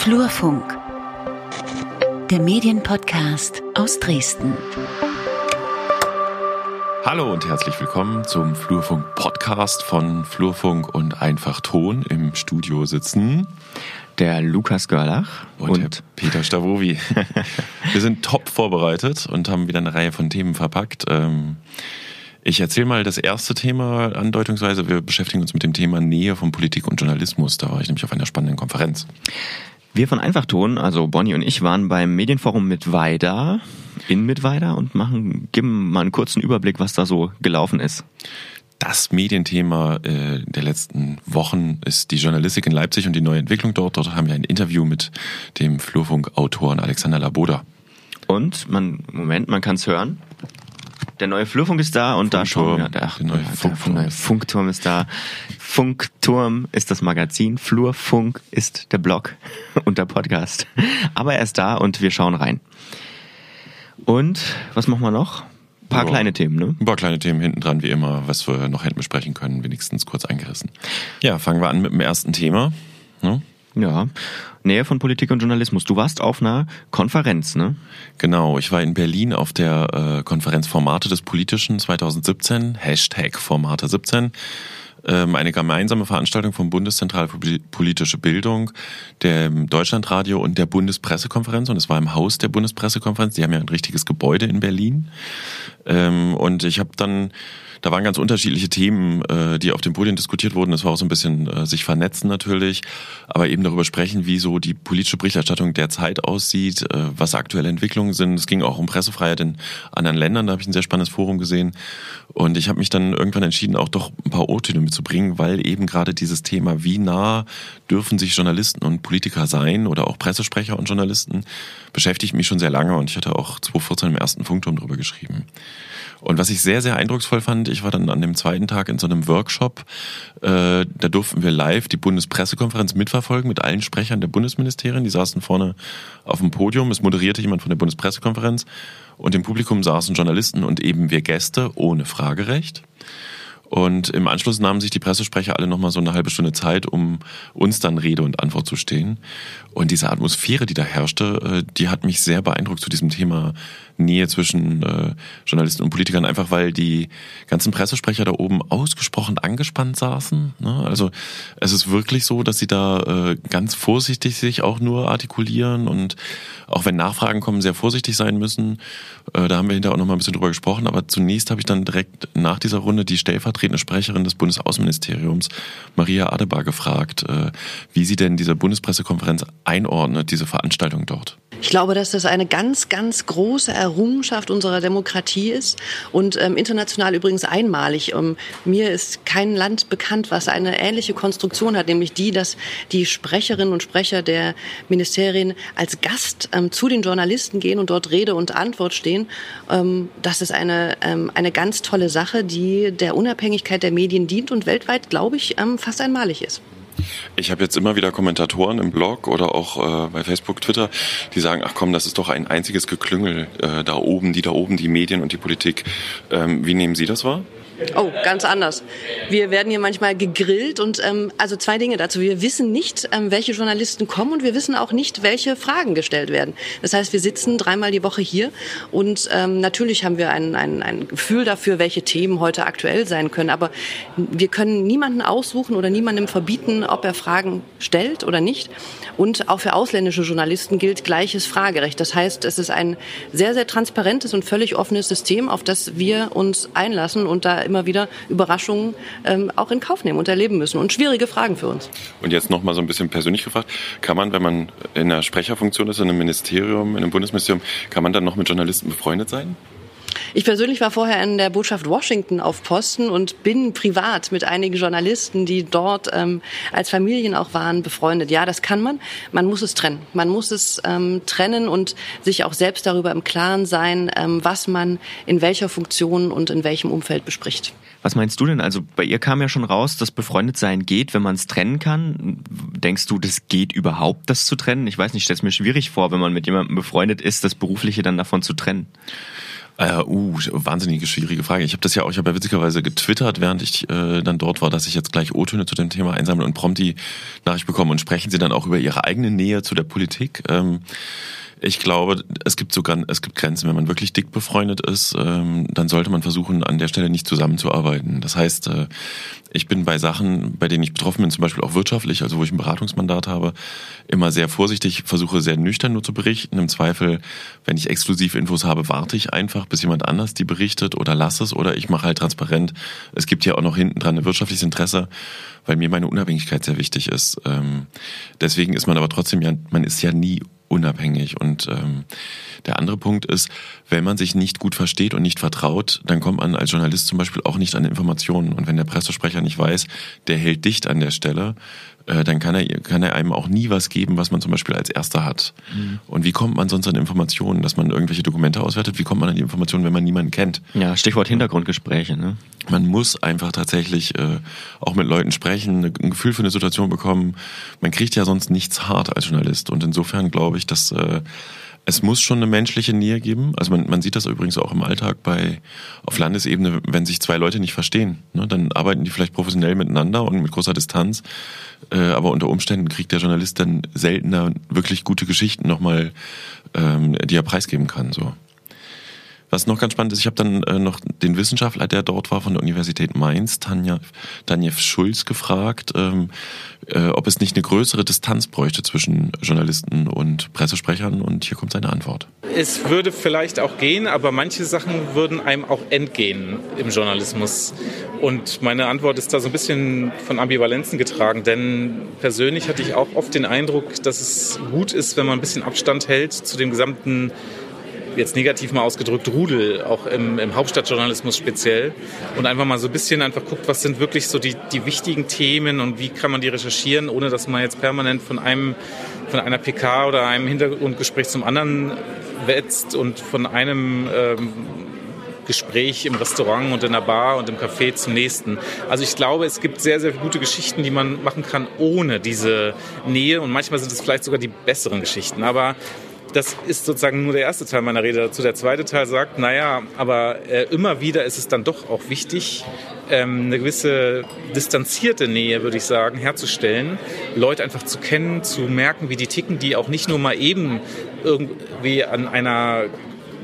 Flurfunk, der Medienpodcast aus Dresden. Hallo und herzlich willkommen zum Flurfunk Podcast von Flurfunk und Einfach Ton. Im Studio sitzen der Lukas Görlach und, und Peter Stavovi. Wir sind top vorbereitet und haben wieder eine Reihe von Themen verpackt. Ähm, ich erzähle mal das erste Thema andeutungsweise. Wir beschäftigen uns mit dem Thema Nähe von Politik und Journalismus. Da war ich nämlich auf einer spannenden Konferenz. Wir von Einfachton, also Bonnie und ich, waren beim Medienforum mit Weida, in Mittweida und machen, geben mal einen kurzen Überblick, was da so gelaufen ist. Das Medienthema äh, der letzten Wochen ist die Journalistik in Leipzig und die neue Entwicklung dort. Dort haben wir ein Interview mit dem Flurfunk-Autoren Alexander Laboda. Und man, Moment, man kann es hören. Der neue Flurfunk ist da und Funkturm, da schauen wir. Der, ach, der neue Funkturm. Der neue Funkturm ist da. Funkturm ist das Magazin, Flurfunk ist der Blog und der Podcast. Aber er ist da und wir schauen rein. Und was machen wir noch? Ein paar ja, kleine Themen, ne? Ein paar kleine Themen hinten dran, wie immer, was wir noch hätten besprechen können, wenigstens kurz eingerissen. Ja, fangen wir an mit dem ersten Thema. Ne? Ja, Nähe von Politik und Journalismus. Du warst auf einer Konferenz, ne? Genau, ich war in Berlin auf der äh, Konferenz Formate des Politischen 2017, Hashtag Formate 17 ähm, eine gemeinsame Veranstaltung vom Bundeszentrale für politische Bildung, dem Deutschlandradio und der Bundespressekonferenz. Und es war im Haus der Bundespressekonferenz. Die haben ja ein richtiges Gebäude in Berlin. Ähm, und ich habe dann da waren ganz unterschiedliche Themen, äh, die auf dem Podium diskutiert wurden. Das war auch so ein bisschen äh, sich vernetzen natürlich, aber eben darüber sprechen, wie so die politische Berichterstattung derzeit aussieht, äh, was aktuelle Entwicklungen sind. Es ging auch um Pressefreiheit in anderen Ländern. Da habe ich ein sehr spannendes Forum gesehen. Und ich habe mich dann irgendwann entschieden, auch doch ein paar O-Töne mitzubringen, weil eben gerade dieses Thema, wie nah dürfen sich Journalisten und Politiker sein oder auch Pressesprecher und Journalisten, beschäftigt mich schon sehr lange und ich hatte auch 2014 im ersten Funkturm drüber geschrieben. Und was ich sehr, sehr eindrucksvoll fand, ich war dann an dem zweiten Tag in so einem Workshop, äh, da durften wir live die Bundespressekonferenz mitverfolgen mit allen Sprechern der Bundesministerien. Die saßen vorne auf dem Podium, es moderierte jemand von der Bundespressekonferenz und im Publikum saßen Journalisten und eben wir Gäste ohne Fragerecht. Und im Anschluss nahmen sich die Pressesprecher alle nochmal so eine halbe Stunde Zeit, um uns dann Rede und Antwort zu stehen. Und diese Atmosphäre, die da herrschte, äh, die hat mich sehr beeindruckt zu diesem Thema Nähe zwischen äh, Journalisten und Politikern, einfach weil die ganzen Pressesprecher da oben ausgesprochen angespannt saßen. Ne? Also es ist wirklich so, dass sie da äh, ganz vorsichtig sich auch nur artikulieren und auch wenn Nachfragen kommen, sehr vorsichtig sein müssen. Äh, da haben wir hinterher auch noch mal ein bisschen drüber gesprochen. Aber zunächst habe ich dann direkt nach dieser Runde die stellvertretende Sprecherin des Bundesaußenministeriums, Maria Adebar, gefragt, äh, wie sie denn diese Bundespressekonferenz einordnet, diese Veranstaltung dort. Ich glaube, dass das eine ganz, ganz große Errungenschaft unserer Demokratie ist und ähm, international übrigens einmalig. Ähm, mir ist kein Land bekannt, was eine ähnliche Konstruktion hat, nämlich die, dass die Sprecherinnen und Sprecher der Ministerien als Gast ähm, zu den Journalisten gehen und dort Rede und Antwort stehen. Ähm, das ist eine, ähm, eine ganz tolle Sache, die der Unabhängigkeit der Medien dient und weltweit, glaube ich, ähm, fast einmalig ist. Ich habe jetzt immer wieder Kommentatoren im Blog oder auch äh, bei Facebook, Twitter, die sagen, ach komm, das ist doch ein einziges Geklüngel äh, da oben, die da oben, die Medien und die Politik. Ähm, wie nehmen Sie das wahr? Oh, ganz anders. Wir werden hier manchmal gegrillt und ähm, also zwei Dinge dazu. Wir wissen nicht, ähm, welche Journalisten kommen und wir wissen auch nicht, welche Fragen gestellt werden. Das heißt, wir sitzen dreimal die Woche hier und ähm, natürlich haben wir ein, ein, ein Gefühl dafür, welche Themen heute aktuell sein können. Aber wir können niemanden aussuchen oder niemandem verbieten, ob er Fragen stellt oder nicht. Und auch für ausländische Journalisten gilt gleiches Fragerecht. Das heißt, es ist ein sehr, sehr transparentes und völlig offenes System, auf das wir uns einlassen und da immer wieder Überraschungen ähm, auch in Kauf nehmen und erleben müssen und schwierige Fragen für uns. Und jetzt noch mal so ein bisschen persönlich gefragt, kann man, wenn man in einer Sprecherfunktion ist, in einem Ministerium, in einem Bundesministerium, kann man dann noch mit Journalisten befreundet sein? Ich persönlich war vorher in der Botschaft Washington auf Posten und bin privat mit einigen Journalisten, die dort ähm, als Familien auch waren, befreundet. Ja, das kann man. Man muss es trennen. Man muss es ähm, trennen und sich auch selbst darüber im Klaren sein, ähm, was man in welcher Funktion und in welchem Umfeld bespricht. Was meinst du denn? Also bei ihr kam ja schon raus, dass befreundet sein geht, wenn man es trennen kann. Denkst du, das geht überhaupt, das zu trennen? Ich weiß nicht, ich stelle es mir schwierig vor, wenn man mit jemandem befreundet ist, das Berufliche dann davon zu trennen. Uh, uh, wahnsinnige schwierige Frage. Ich habe das ja auch, ich habe ja witzigerweise getwittert, während ich äh, dann dort war, dass ich jetzt gleich O-Töne zu dem Thema einsammeln und prompt die Nachricht bekommen und sprechen Sie dann auch über Ihre eigene Nähe zu der Politik. Ähm, ich glaube, es gibt sogar, es gibt Grenzen. Wenn man wirklich dick befreundet ist, ähm, dann sollte man versuchen, an der Stelle nicht zusammenzuarbeiten. Das heißt, äh, ich bin bei Sachen, bei denen ich betroffen bin, zum Beispiel auch wirtschaftlich, also wo ich ein Beratungsmandat habe, immer sehr vorsichtig, versuche sehr nüchtern nur zu berichten. Im Zweifel, wenn ich exklusiv Infos habe, warte ich einfach, bis jemand anders die berichtet oder lasse es oder ich mache halt transparent. Es gibt ja auch noch hinten dran ein wirtschaftliches Interesse, weil mir meine Unabhängigkeit sehr wichtig ist. Ähm, deswegen ist man aber trotzdem ja, man ist ja nie unabhängig. Und ähm, der andere Punkt ist, wenn man sich nicht gut versteht und nicht vertraut, dann kommt man als Journalist zum Beispiel auch nicht an Informationen. Und wenn der Pressesprecher nicht weiß, der hält dicht an der Stelle, äh, dann kann er, kann er einem auch nie was geben, was man zum Beispiel als Erster hat. Mhm. Und wie kommt man sonst an Informationen, dass man irgendwelche Dokumente auswertet? Wie kommt man an die Informationen, wenn man niemanden kennt? Ja, Stichwort Hintergrundgespräche. Ne? Man muss einfach tatsächlich äh, auch mit Leuten sprechen, ein Gefühl für eine Situation bekommen. Man kriegt ja sonst nichts hart als Journalist. Und insofern glaube ich, dass äh, es muss schon eine menschliche Nähe geben. Also man, man sieht das übrigens auch im Alltag bei auf Landesebene, wenn sich zwei Leute nicht verstehen, ne, dann arbeiten die vielleicht professionell miteinander und mit großer Distanz. Äh, aber unter Umständen kriegt der Journalist dann seltener wirklich gute Geschichten nochmal, ähm, die er preisgeben kann. So. Was noch ganz spannend ist, ich habe dann äh, noch den Wissenschaftler, der dort war von der Universität Mainz, Tanja, Tanja Schulz, gefragt, ähm, äh, ob es nicht eine größere Distanz bräuchte zwischen Journalisten und Pressesprechern. Und hier kommt seine Antwort. Es würde vielleicht auch gehen, aber manche Sachen würden einem auch entgehen im Journalismus. Und meine Antwort ist da so ein bisschen von Ambivalenzen getragen, denn persönlich hatte ich auch oft den Eindruck, dass es gut ist, wenn man ein bisschen Abstand hält zu dem gesamten jetzt negativ mal ausgedrückt, Rudel, auch im, im Hauptstadtjournalismus speziell. Und einfach mal so ein bisschen einfach guckt, was sind wirklich so die, die wichtigen Themen und wie kann man die recherchieren, ohne dass man jetzt permanent von einem, von einer PK oder einem Hintergrundgespräch zum anderen wetzt und von einem ähm, Gespräch im Restaurant und in der Bar und im Café zum nächsten. Also ich glaube, es gibt sehr, sehr gute Geschichten, die man machen kann ohne diese Nähe und manchmal sind es vielleicht sogar die besseren Geschichten. Aber das ist sozusagen nur der erste Teil meiner Rede dazu. Der zweite Teil sagt, naja, aber äh, immer wieder ist es dann doch auch wichtig, ähm, eine gewisse distanzierte Nähe, würde ich sagen, herzustellen, Leute einfach zu kennen, zu merken, wie die ticken, die auch nicht nur mal eben irgendwie an einer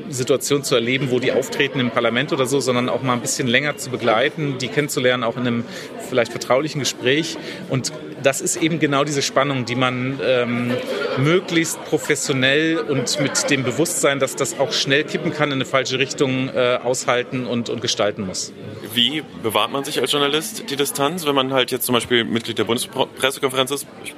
Situation zu erleben, wo die auftreten im Parlament oder so, sondern auch mal ein bisschen länger zu begleiten, die kennenzulernen, auch in einem vielleicht vertraulichen Gespräch. Und das ist eben genau diese Spannung, die man ähm, möglichst professionell und mit dem Bewusstsein, dass das auch schnell kippen kann in eine falsche Richtung, äh, aushalten und, und gestalten muss. Wie bewahrt man sich als Journalist die Distanz, wenn man halt jetzt zum Beispiel Mitglied der Bundespressekonferenz ist? Ich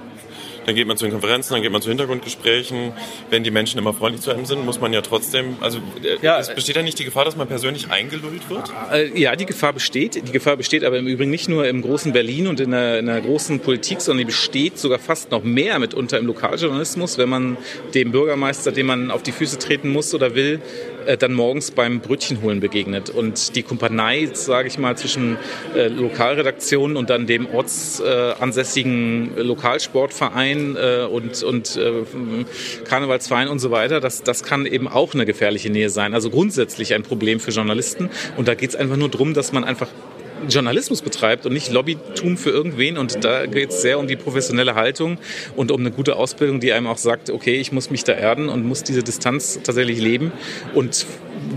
dann geht man zu den Konferenzen, dann geht man zu Hintergrundgesprächen. Wenn die Menschen immer freundlich zu einem sind, muss man ja trotzdem, also äh, ja, es besteht da nicht die Gefahr, dass man persönlich eingelullt wird? Äh, ja, die Gefahr besteht. Die Gefahr besteht aber im Übrigen nicht nur im großen Berlin und in der, in der großen Politik, sondern die besteht sogar fast noch mehr mitunter im Lokaljournalismus, wenn man dem Bürgermeister, dem man auf die Füße treten muss oder will, äh, dann morgens beim Brötchenholen begegnet. Und die Kumpanei, sage ich mal, zwischen äh, Lokalredaktionen und dann dem ortsansässigen äh, Lokalsportverein äh, und, und Karnevalsverein und so weiter, das, das kann eben auch eine gefährliche Nähe sein. Also grundsätzlich ein Problem für Journalisten. Und da geht es einfach nur darum, dass man einfach Journalismus betreibt und nicht Lobbytum für irgendwen. Und da geht es sehr um die professionelle Haltung und um eine gute Ausbildung, die einem auch sagt, okay, ich muss mich da erden und muss diese Distanz tatsächlich leben. Und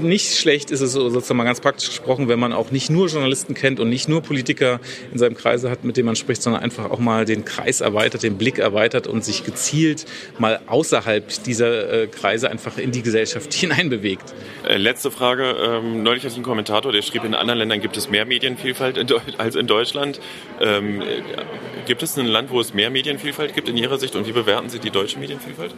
nicht schlecht ist es sozusagen mal ganz praktisch gesprochen, wenn man auch nicht nur Journalisten kennt und nicht nur Politiker in seinem Kreise hat, mit denen man spricht, sondern einfach auch mal den Kreis erweitert, den Blick erweitert und sich gezielt mal außerhalb dieser äh, Kreise einfach in die Gesellschaft hineinbewegt. Äh, letzte Frage. Ähm, neulich hatte ich einen Kommentator, der schrieb, in anderen Ländern gibt es mehr Medienvielfalt als in Deutschland. Ähm, gibt es ein Land, wo es mehr Medienvielfalt gibt in Ihrer Sicht und wie bewerten Sie die deutsche Medienvielfalt?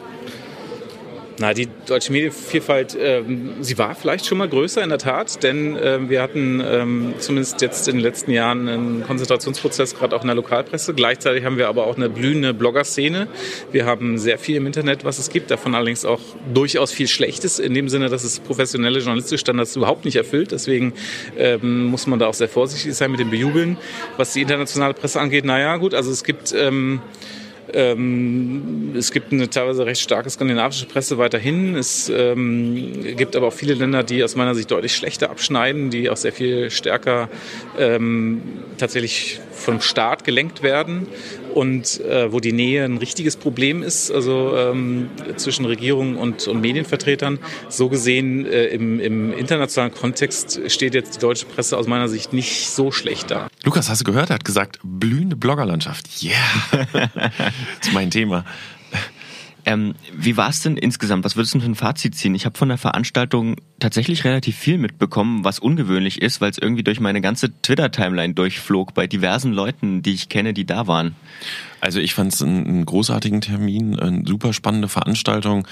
Na, die deutsche Medienvielfalt, ähm, sie war vielleicht schon mal größer in der Tat, denn ähm, wir hatten ähm, zumindest jetzt in den letzten Jahren einen Konzentrationsprozess, gerade auch in der Lokalpresse. Gleichzeitig haben wir aber auch eine blühende Blogger-Szene. Wir haben sehr viel im Internet, was es gibt, davon allerdings auch durchaus viel Schlechtes, in dem Sinne, dass es professionelle journalistische Standards überhaupt nicht erfüllt. Deswegen ähm, muss man da auch sehr vorsichtig sein mit dem Bejubeln. Was die internationale Presse angeht, naja gut, also es gibt... Ähm, Ähm, es gibt eine teilweise recht starke skandinavische Presse weiterhin. Es ähm, gibt aber auch viele Länder, die aus meiner Sicht deutlich schlechter abschneiden, die auch sehr viel stärker ähm, tatsächlich vom Staat gelenkt werden und äh, wo die Nähe ein richtiges Problem ist, also ähm, zwischen Regierung und, und Medienvertretern. So gesehen äh, im, im internationalen Kontext steht jetzt die deutsche Presse aus meiner Sicht nicht so schlecht da. Lukas, hast du gehört? Er hat gesagt, blühende Bloggerlandschaft. Yeah, das ist mein Thema. Ähm, wie war es denn insgesamt? Was würdest du für ein Fazit ziehen? Ich habe von der Veranstaltung tatsächlich relativ viel mitbekommen, was ungewöhnlich ist, weil es irgendwie durch meine ganze Twitter-Timeline durchflog bei diversen Leuten, die ich kenne, die da waren. Also ich fand es einen, einen, großartigen Termin, eine super spannende Veranstaltung,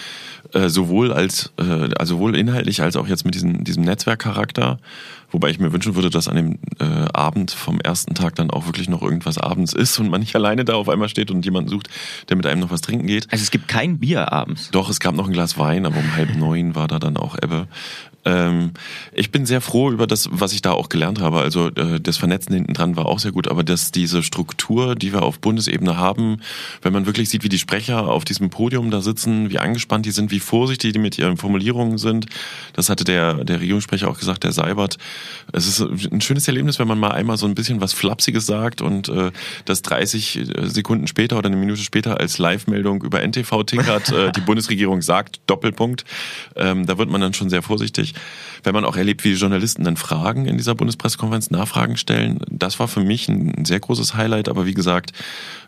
äh, sowohl als äh, also sowohl inhaltlich als auch jetzt mit diesem, diesem Netzwerkcharakter. Wobei ich mir wünschen würde, dass an dem äh, Abend vom ersten Tag dann auch wirklich noch irgendwas abends ist und man nicht alleine da auf einmal steht und jemanden sucht, der mit einem noch was trinken geht. Also es gibt kein Bier abends. Doch, es gab noch ein Glas Wein, aber um halb neun war da dann auch Ebbe. Ähm, ich bin sehr froh über das, was ich da auch gelernt habe. Also äh, das Vernetzen hinten dran war auch sehr gut, aber dass diese Struktur, die wir auf Bundesebene haben, wenn man wirklich sieht, wie die Sprecher auf diesem Podium da sitzen, wie angespannt die sind, wie vorsichtig die mit ihren Formulierungen sind, das hatte der, der Regierungssprecher auch gesagt, der Seibert. Es ist ein schönes Erlebnis, wenn man mal einmal so ein bisschen was Flapsiges sagt und äh, das 30 Sekunden später oder eine Minute später als Live-Meldung über NTV tickert, äh, die Bundesregierung sagt, Doppelpunkt. Ähm, da wird man dann schon sehr vorsichtig wenn man auch erlebt, wie die Journalisten dann Fragen in dieser Bundespressekonferenz, Nachfragen stellen. Das war für mich ein sehr großes Highlight, aber wie gesagt,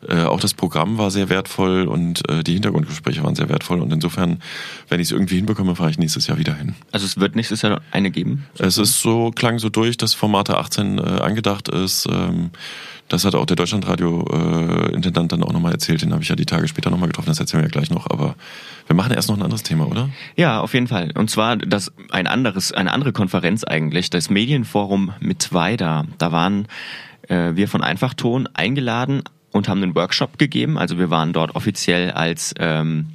äh, auch das Programm war sehr wertvoll und äh, die Hintergrundgespräche waren sehr wertvoll und insofern, wenn ich es irgendwie hinbekomme, fahre ich nächstes Jahr wieder hin. Also es wird nächstes Jahr eine geben? Es ist so, klang so durch, dass Formate 18 äh, angedacht ist. Das hat auch der Deutschlandradio-Intendant dann auch nochmal erzählt. Den habe ich ja die Tage später nochmal getroffen. Das erzählen wir ja gleich noch. Aber wir machen erst noch ein anderes Thema, oder? Ja, auf jeden Fall. Und zwar das ein anderes, eine andere Konferenz eigentlich, das Medienforum mit Weida. Da waren äh, wir von Einfachton eingeladen und haben einen Workshop gegeben. Also wir waren dort offiziell als ähm,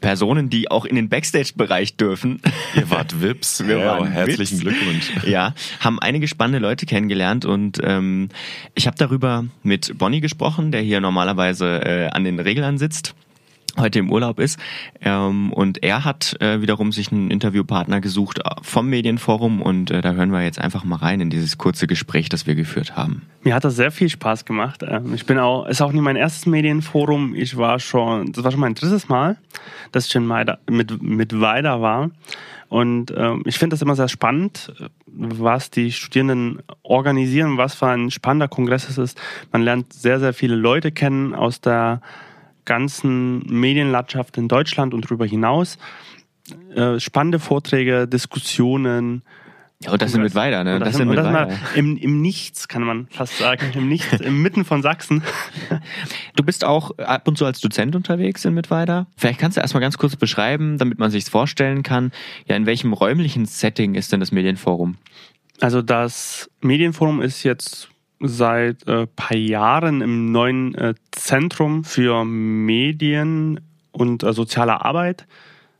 Personen, die auch in den Backstage-Bereich dürfen. Ihr wart Vips. Wir ja, waren herzlichen Vips. Glückwunsch. Ja, haben einige spannende Leute kennengelernt und ähm, ich habe darüber mit Bonnie gesprochen, der hier normalerweise äh, an den Reglern sitzt heute im Urlaub ist. Ähm, und er hat äh, wiederum sich einen Interviewpartner gesucht äh, vom Medienforum und äh, da hören wir jetzt einfach mal rein in dieses kurze Gespräch, das wir geführt haben. Mir hat das sehr viel Spaß gemacht. Ähm, ich bin auch, ist auch nicht mein erstes Medienforum. Ich war schon, das war schon mein drittes Mal, dass ich mit, mit Weider war. Und ähm, ich finde das immer sehr spannend, was die Studierenden organisieren, was für ein spannender Kongress es ist. Man lernt sehr, sehr viele Leute kennen aus der ganzen Medienlandschaft in Deutschland und darüber hinaus. Äh, spannende Vorträge, Diskussionen. Ja, und das sind mit weiter, ne? Das, das sind mit weiter. Im, Im Nichts, kann man fast sagen. Im Nichts, inmitten von Sachsen. Du bist auch ab und zu als Dozent unterwegs in Mittweida. Vielleicht kannst du erstmal ganz kurz beschreiben, damit man sich vorstellen kann, ja, in welchem räumlichen Setting ist denn das Medienforum? Also das Medienforum ist jetzt seit äh, paar Jahren im neuen äh, Zentrum für Medien und äh, soziale Arbeit.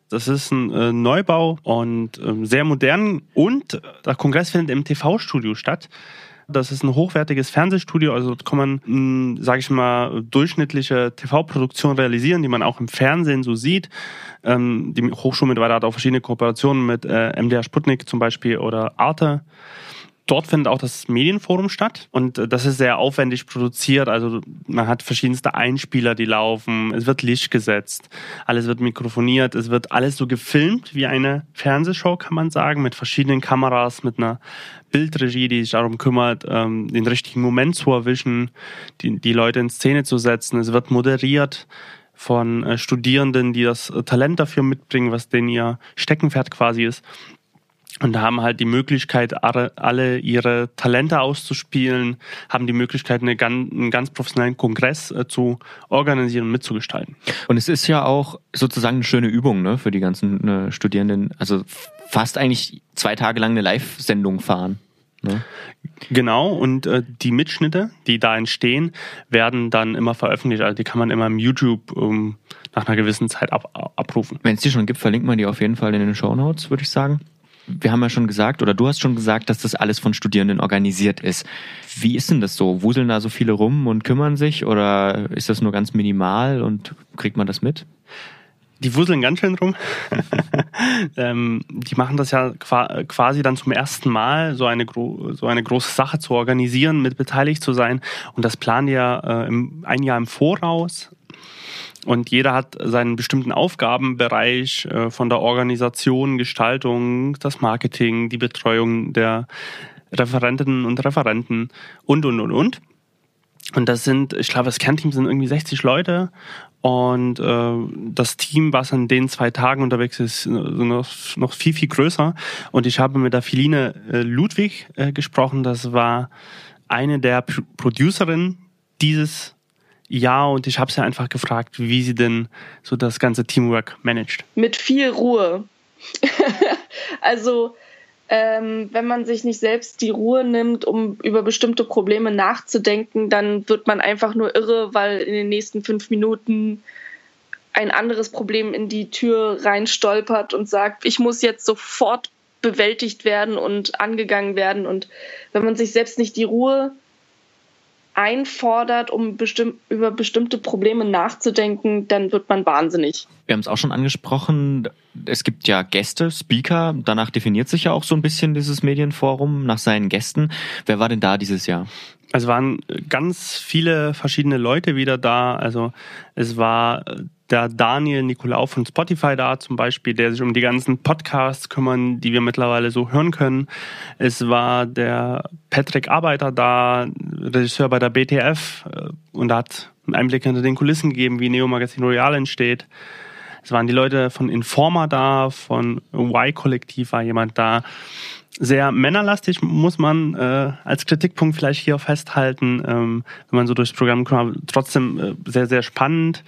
Das ist ein äh, Neubau und äh, sehr modern und der Kongress findet im TV-Studio statt. Das ist ein hochwertiges Fernsehstudio, also kann man, sage ich mal, durchschnittliche TV-Produktion realisieren, die man auch im Fernsehen so sieht. Ähm, die Hochschule mit weiter hat auch verschiedene Kooperationen mit äh, MDR Sputnik zum Beispiel oder Arte dort findet auch das Medienforum statt und äh, das ist sehr aufwendig produziert. Also man hat verschiedenste Einspieler, die laufen. Es wird Licht gesetzt, alles wird mikrofoniert, es wird alles so gefilmt wie eine Fernsehshow, kann man sagen, mit verschiedenen Kameras, mit einer Bildregie, die sich darum kümmert, ähm, den richtigen Moment zu erwischen, die, Leute in Szene zu setzen. Es wird moderiert von äh, Studierenden, die das äh, Talent dafür mitbringen, was denn ihr Steckenpferd quasi ist und haben halt die Möglichkeit, alle ihre Talente auszuspielen, haben die Möglichkeit, eine einen ganz professionellen Kongress äh, zu organisieren und mitzugestalten. Und es ist ja auch sozusagen eine schöne Übung ne, für die ganzen äh, Studierenden. Also fast eigentlich zwei Tage lang eine Live-Sendung fahren. Ne? Genau, und äh, die Mitschnitte, die da entstehen, werden dann immer veröffentlicht. Also die kann man immer im YouTube um, nach einer gewissen Zeit ab, abrufen. Wenn es die schon gibt, verlinkt man die auf jeden Fall in den Show Notes, würde ich sagen. Wir haben ja schon gesagt, oder du hast schon gesagt, dass das alles von Studierenden organisiert ist. Wie ist denn das so? Wuseln da so viele rum und kümmern sich oder ist das nur ganz minimal und kriegt man das mit? Die wuseln ganz schön rum. ähm, die machen das ja quasi dann zum ersten Mal, so eine, so eine große Sache zu organisieren, mit beteiligt zu sein. Und das planen die ja äh, im, ein Jahr im Voraus. Und jeder hat seinen bestimmten Aufgabenbereich äh, von der Organisation, Gestaltung, das Marketing, die Betreuung der Referentinnen und Referenten und, und, und, und. Und das sind, ich glaube, das Kernteam sind irgendwie 60 Leute und äh, das Team, was an den zwei Tagen unterwegs ist, noch, noch viel, viel größer. Und ich habe mit der Philine äh, Ludwig äh, gesprochen. Das war eine der P Producerinnen dieses ja, und ich habe sie einfach gefragt, wie sie denn so das ganze Teamwork managt. Mit viel Ruhe. also ähm, wenn man sich nicht selbst die Ruhe nimmt, um über bestimmte Probleme nachzudenken, dann wird man einfach nur irre, weil in den nächsten fünf Minuten ein anderes Problem in die Tür reinstolpert und sagt, ich muss jetzt sofort bewältigt werden und angegangen werden. Und wenn man sich selbst nicht die Ruhe einfordert, um bestimm über bestimmte Probleme nachzudenken, dann wird man wahnsinnig. Wir haben es auch schon angesprochen, es gibt ja Gäste, Speaker, danach definiert sich ja auch so ein bisschen dieses Medienforum nach seinen Gästen. Wer war denn da dieses Jahr? Es waren ganz viele verschiedene Leute wieder da. Also es war der Daniel Nicolau von Spotify da zum Beispiel, der sich um die ganzen Podcasts kümmern, die wir mittlerweile so hören können. Es war der Patrick Arbeiter da, Regisseur bei der BTF äh, und hat einen Einblick hinter den Kulissen gegeben, wie Neo Magazin Royal entsteht. Es waren die Leute von Informa da, von Y-Kollektiv war jemand da. Sehr männerlastig muss man äh, als Kritikpunkt vielleicht hier festhalten, ähm, wenn man so durchs Programm kommt. Trotzdem äh, sehr, sehr spannend.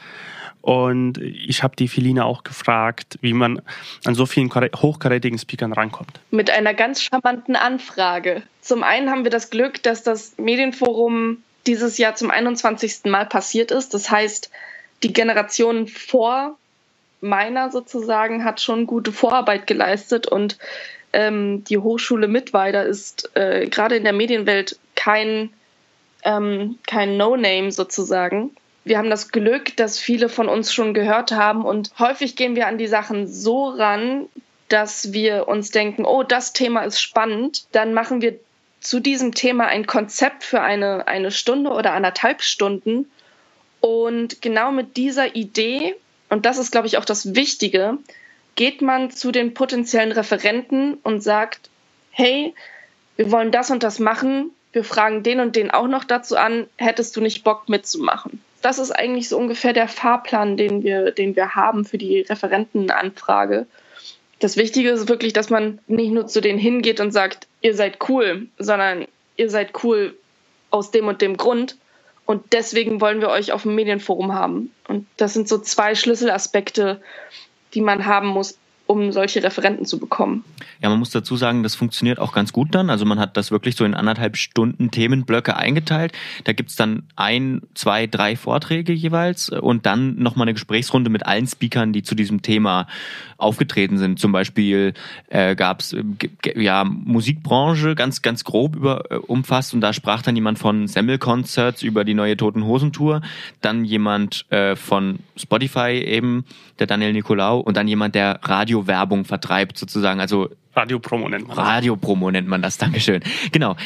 Und ich habe die Feline auch gefragt, wie man an so vielen hochkarätigen Speakern rankommt. Mit einer ganz charmanten Anfrage. Zum einen haben wir das Glück, dass das Medienforum dieses Jahr zum 21. Mal passiert ist. Das heißt, die Generation vor meiner sozusagen hat schon gute Vorarbeit geleistet und ähm, die Hochschule Mittweida ist äh, gerade in der Medienwelt kein, ähm, kein No-Name sozusagen wir haben das Glück, dass viele von uns schon gehört haben und häufig gehen wir an die Sachen so ran, dass wir uns denken, oh, das Thema ist spannend, dann machen wir zu diesem Thema ein Konzept für eine, eine Stunde oder anderthalb Stunden. Und genau mit dieser Idee, und das ist, glaube ich, auch das Wichtige, geht man zu den potenziellen Referenten und sagt, hey, wir wollen das und das machen, wir fragen den und den auch noch dazu an, hättest du nicht Bock mitzumachen? Das ist eigentlich so ungefähr der Fahrplan, den wir, den wir haben für die Referentenanfrage. Das Wichtige ist wirklich, dass man nicht nur zu denen hingeht und sagt, ihr seid cool, sondern ihr seid cool aus dem und dem Grund. Und deswegen wollen wir euch auf dem Medienforum haben. Und das sind so zwei Schlüsselaspekte, die man haben muss, um solche Referenten zu bekommen. Ja, man muss dazu sagen, das funktioniert auch ganz gut dann. Also man hat das wirklich so in anderthalb Stunden Themenblöcke eingeteilt. Da gibt's dann ein, zwei, drei Vorträge jeweils und dann nochmal eine Gesprächsrunde mit allen Speakern, die zu diesem Thema aufgetreten sind. Zum Beispiel äh, gab's äh, ja Musikbranche ganz, ganz grob über, äh, umfasst und da sprach dann jemand von Semmel Concerts über die neue Toten Hosen Tour, dann jemand äh, von Spotify eben, der Daniel Nicolau und dann jemand, der Radiowerbung vertreibt sozusagen, also Radiopromo nennt man das. Radiopromo nennt man das, Dankeschön. Genau.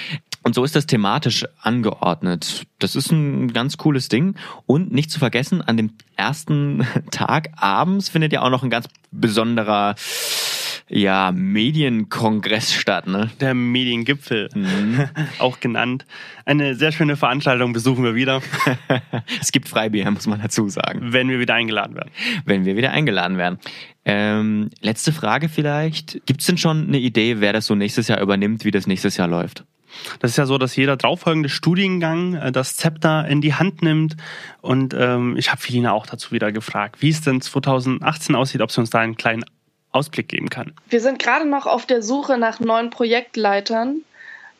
Und so ist das thematisch angeordnet. Das ist ein ganz cooles Ding. Und nicht zu vergessen, an dem ersten Tag abends findet ja auch noch ein ganz besonderer ja, Medienkongress statt, ne? Der Mediengipfel, mhm. auch genannt. Eine sehr schöne Veranstaltung besuchen wir wieder. es gibt Freibier, muss man dazu sagen. Wenn wir wieder eingeladen werden. Wenn wir wieder eingeladen werden. Ähm, letzte Frage vielleicht. Gibt es denn schon eine Idee, wer das so nächstes Jahr übernimmt, wie das nächstes Jahr läuft? Das ist ja so, dass jeder darauffolgende Studiengang äh, das Zepter in die Hand nimmt. Und ähm, ich habe Felina auch dazu wieder gefragt, wie es denn 2018 aussieht, ob sie uns da einen kleinen Ausblick geben kann. Wir sind gerade noch auf der Suche nach neuen Projektleitern.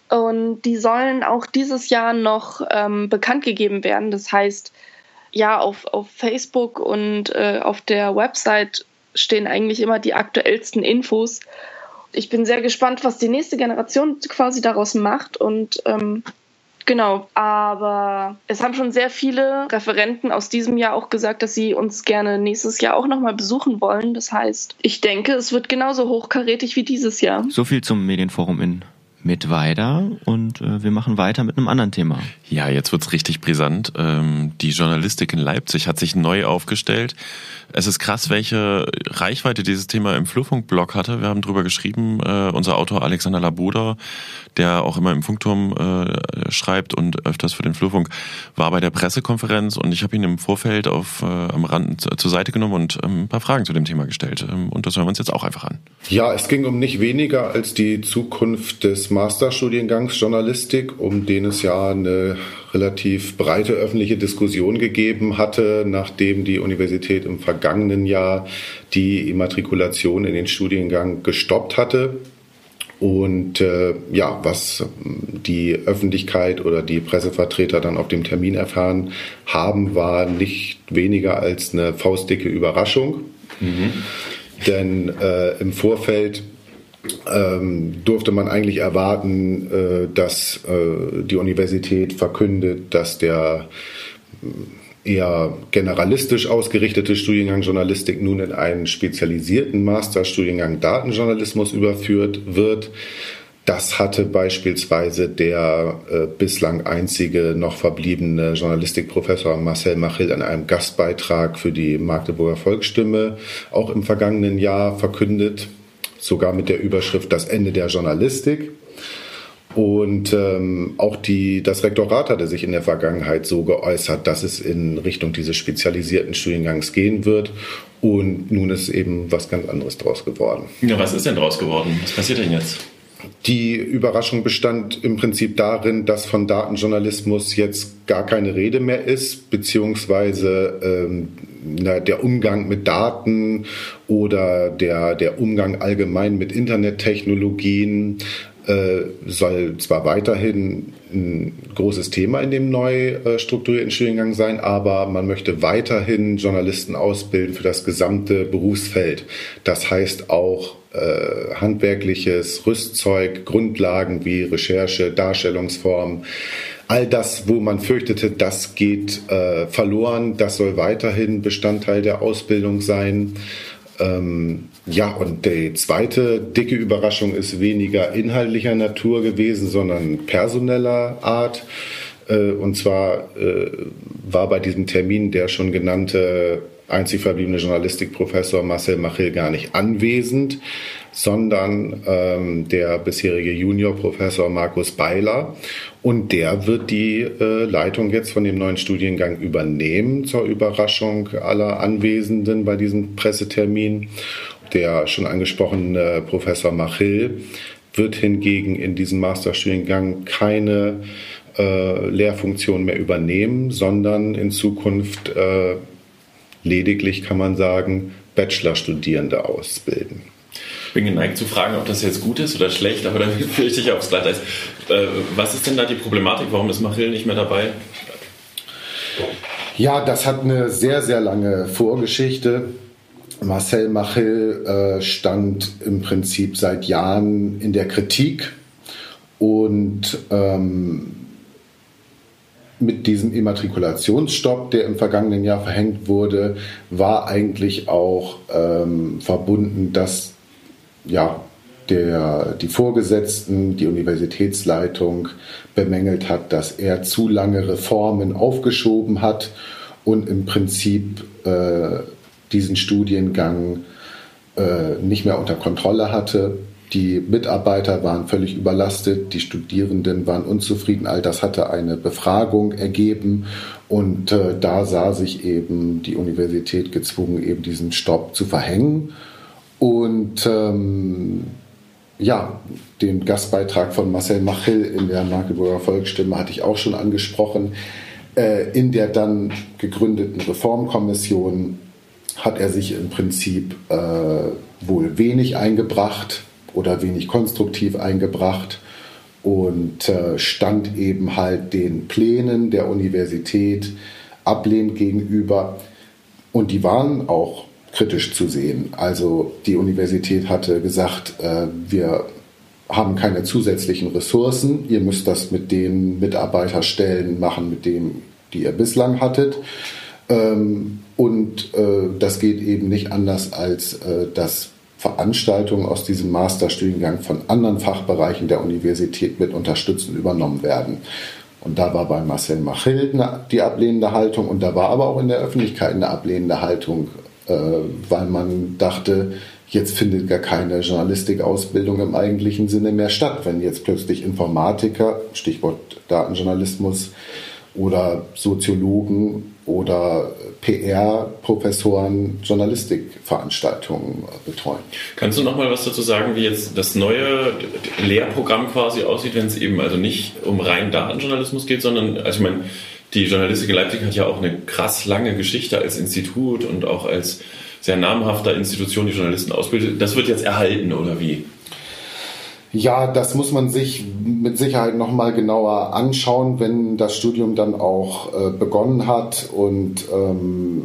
Und die sollen auch dieses Jahr noch ähm, bekannt gegeben werden. Das heißt, ja, auf, auf Facebook und äh, auf der Website stehen eigentlich immer die aktuellsten Infos ich bin sehr gespannt, was die nächste Generation quasi daraus macht und ähm, Genau, aber es haben schon sehr viele Referenten aus diesem Jahr auch gesagt, dass sie uns gerne nächstes Jahr auch nochmal besuchen wollen. Das heißt, ich denke, es wird genauso hochkarätig wie dieses Jahr. So viel zum Medienforum in mit weiter und äh, wir machen weiter mit einem anderen Thema. Ja, jetzt wird's richtig brisant. Ähm, die Journalistik in Leipzig hat sich neu aufgestellt. Es ist krass, welche Reichweite dieses Thema im Flurfunk-Blog hatte. Wir haben drüber geschrieben. Äh, unser Autor Alexander Labuda, der auch immer im Funkturm äh, schreibt und öfters für den Flurfunk, war bei der Pressekonferenz und ich habe ihn im Vorfeld auf äh, am Rand zur Seite genommen und ähm, ein paar Fragen zu dem Thema gestellt. Ähm, und das hören wir uns jetzt auch einfach an. Ja, es ging um nicht weniger als die Zukunft des Masterstudiengangs Journalistik, um den es ja eine relativ breite öffentliche Diskussion gegeben hatte, nachdem die Universität im vergangenen Jahr die Immatrikulation in den Studiengang gestoppt hatte. Und äh, ja, was die Öffentlichkeit oder die Pressevertreter dann auf dem Termin erfahren haben, war nicht weniger als eine faustdicke Überraschung. Mhm. Denn äh, im Vorfeld ähm, durfte man eigentlich erwarten, äh, dass äh, die Universität verkündet, dass der äh, eher generalistisch ausgerichtete Studiengang Journalistik nun in einen spezialisierten Masterstudiengang Datenjournalismus überführt wird. Das hatte beispielsweise der äh, bislang einzige noch verbliebene Journalistikprofessor Marcel Machil in einem Gastbeitrag für die Magdeburger Volksstimme auch im vergangenen Jahr verkündet sogar mit der Überschrift Das Ende der Journalistik. Und ähm, auch die, das Rektorat hatte sich in der Vergangenheit so geäußert, dass es in Richtung dieses spezialisierten Studiengangs gehen wird. Und nun ist eben was ganz anderes draus geworden. Ja, was ist denn draus geworden? Was passiert denn jetzt? Die Überraschung bestand im Prinzip darin, dass von Datenjournalismus jetzt gar keine Rede mehr ist, beziehungsweise ähm, der Umgang mit Daten oder der, der Umgang allgemein mit Internettechnologien soll zwar weiterhin ein großes Thema in dem neu äh, strukturierten Studiengang sein, aber man möchte weiterhin Journalisten ausbilden für das gesamte Berufsfeld. Das heißt auch äh, handwerkliches Rüstzeug, Grundlagen wie Recherche, Darstellungsform, all das, wo man fürchtete, das geht äh, verloren, das soll weiterhin Bestandteil der Ausbildung sein. Ähm, ja, und die zweite dicke Überraschung ist weniger inhaltlicher Natur gewesen, sondern personeller Art. Äh, und zwar äh, war bei diesem Termin der schon genannte einzig verbliebene Journalistikprofessor Marcel Machil gar nicht anwesend, sondern ähm, der bisherige Juniorprofessor Markus Beiler. Und der wird die äh, Leitung jetzt von dem neuen Studiengang übernehmen, zur Überraschung aller Anwesenden bei diesem Pressetermin. Der schon angesprochene Professor Machil wird hingegen in diesem Masterstudiengang keine äh, Lehrfunktion mehr übernehmen, sondern in Zukunft äh, lediglich, kann man sagen, Bachelorstudierende ausbilden. Bin geneigt zu fragen, ob das jetzt gut ist oder schlecht, aber dann fürchte ich aufs Glatteis. Äh, was ist denn da die Problematik? Warum ist Machil nicht mehr dabei? Ja, das hat eine sehr, sehr lange Vorgeschichte. Marcel Machel äh, stand im Prinzip seit Jahren in der Kritik und ähm, mit diesem Immatrikulationsstopp, der im vergangenen Jahr verhängt wurde, war eigentlich auch ähm, verbunden, dass ja, der, die Vorgesetzten, die Universitätsleitung bemängelt hat, dass er zu lange Reformen aufgeschoben hat und im Prinzip äh, diesen Studiengang äh, nicht mehr unter Kontrolle hatte. Die Mitarbeiter waren völlig überlastet, die Studierenden waren unzufrieden. All das hatte eine Befragung ergeben und äh, da sah sich eben die Universität gezwungen, eben diesen Stopp zu verhängen. Und ähm, ja, den Gastbeitrag von Marcel Machil in der Magdeburger Volksstimme hatte ich auch schon angesprochen. Äh, in der dann gegründeten Reformkommission hat er sich im Prinzip äh, wohl wenig eingebracht oder wenig konstruktiv eingebracht und äh, stand eben halt den Plänen der Universität ablehnend gegenüber. Und die waren auch kritisch zu sehen. Also die Universität hatte gesagt, äh, wir haben keine zusätzlichen Ressourcen. Ihr müsst das mit den Mitarbeiterstellen machen, mit denen, die ihr bislang hattet. Ähm, und äh, das geht eben nicht anders, als äh, dass Veranstaltungen aus diesem Masterstudiengang von anderen Fachbereichen der Universität mit unterstützen übernommen werden. Und da war bei Marcel Machill die ablehnende Haltung und da war aber auch in der Öffentlichkeit eine ablehnende Haltung, weil man dachte, jetzt findet gar keine Journalistikausbildung im eigentlichen Sinne mehr statt, wenn jetzt plötzlich Informatiker, Stichwort Datenjournalismus, oder Soziologen oder PR-Professoren Journalistikveranstaltungen betreuen. Kannst du noch mal was dazu sagen, wie jetzt das neue Lehrprogramm quasi aussieht, wenn es eben also nicht um rein Datenjournalismus geht, sondern, also ich meine, die Journalistik in Leipzig hat ja auch eine krass lange Geschichte als Institut und auch als sehr namhafter Institution, die Journalisten ausbildet. Das wird jetzt erhalten oder wie? Ja, das muss man sich mit Sicherheit noch mal genauer anschauen, wenn das Studium dann auch äh, begonnen hat und ähm,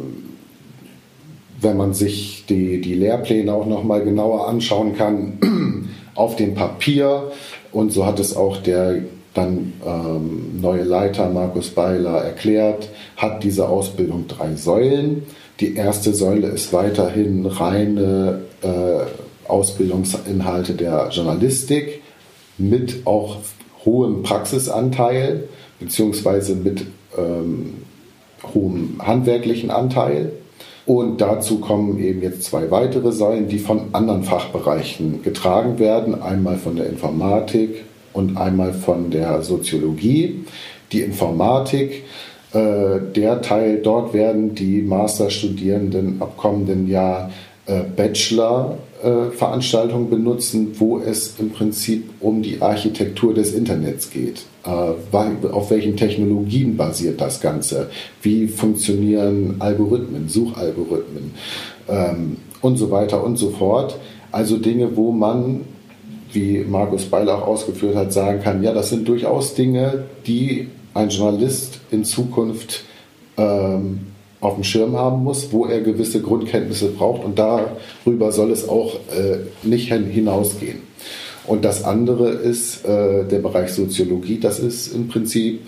wenn man sich die, die Lehrpläne auch noch mal genauer anschauen kann auf dem Papier. Und so hat es auch der dann ähm, neue Leiter Markus Beiler erklärt, hat diese Ausbildung drei Säulen. Die erste Säule ist weiterhin reine äh, Ausbildungsinhalte der Journalistik mit auch hohem Praxisanteil beziehungsweise mit ähm, hohem handwerklichen Anteil. Und dazu kommen eben jetzt zwei weitere Säulen, die von anderen Fachbereichen getragen werden. Einmal von der Informatik und einmal von der Soziologie. Die Informatik, äh, der Teil, dort werden die Masterstudierenden ab kommenden Jahr äh, Bachelor-Veranstaltungen benutzen, wo es im Prinzip um die Architektur des Internets geht. Äh, auf welchen Technologien basiert das Ganze? Wie funktionieren Algorithmen, Suchalgorithmen ähm, und so weiter und so fort. Also Dinge, wo man, wie Markus Beilach ausgeführt hat, sagen kann, ja, das sind durchaus Dinge, die ein Journalist in Zukunft ähm, auf dem Schirm haben muss, wo er gewisse Grundkenntnisse braucht und darüber soll es auch äh, nicht hinausgehen. Und das andere ist äh, der Bereich Soziologie, das ist im Prinzip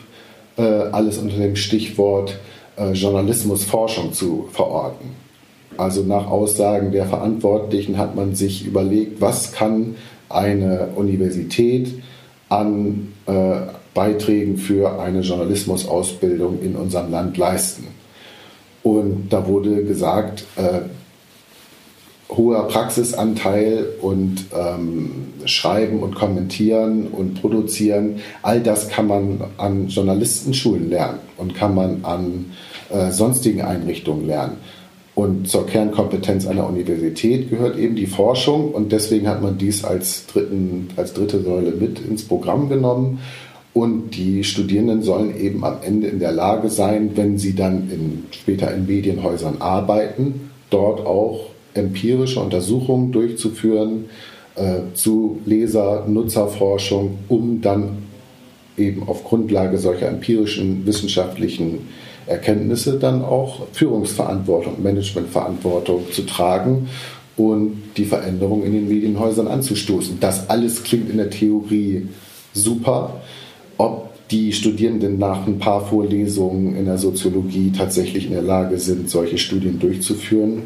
äh, alles unter dem Stichwort äh, Journalismusforschung zu verorten. Also nach Aussagen der Verantwortlichen hat man sich überlegt, was kann eine Universität an äh, Beiträgen für eine Journalismusausbildung in unserem Land leisten. Und da wurde gesagt, äh, hoher Praxisanteil und ähm, Schreiben und Kommentieren und Produzieren, all das kann man an Journalistenschulen lernen und kann man an äh, sonstigen Einrichtungen lernen. Und zur Kernkompetenz einer Universität gehört eben die Forschung und deswegen hat man dies als, dritten, als dritte Säule mit ins Programm genommen. Und die Studierenden sollen eben am Ende in der Lage sein, wenn sie dann in, später in Medienhäusern arbeiten, dort auch empirische Untersuchungen durchzuführen äh, zu Leser-Nutzerforschung, um dann eben auf Grundlage solcher empirischen wissenschaftlichen Erkenntnisse dann auch Führungsverantwortung, Managementverantwortung zu tragen und die Veränderung in den Medienhäusern anzustoßen. Das alles klingt in der Theorie super ob die Studierenden nach ein paar Vorlesungen in der Soziologie tatsächlich in der Lage sind, solche Studien durchzuführen,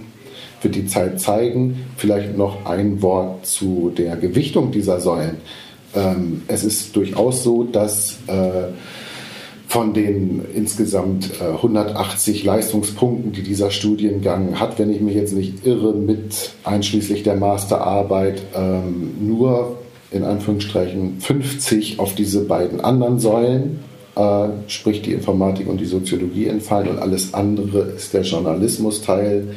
wird die Zeit zeigen. Vielleicht noch ein Wort zu der Gewichtung dieser Säulen. Ähm, es ist durchaus so, dass äh, von den insgesamt 180 äh, Leistungspunkten, die dieser Studiengang hat, wenn ich mich jetzt nicht irre, mit einschließlich der Masterarbeit, ähm, nur in Anführungsstrichen 50 auf diese beiden anderen Säulen, äh, sprich die Informatik und die Soziologie entfallen und alles andere ist der Journalismusteil,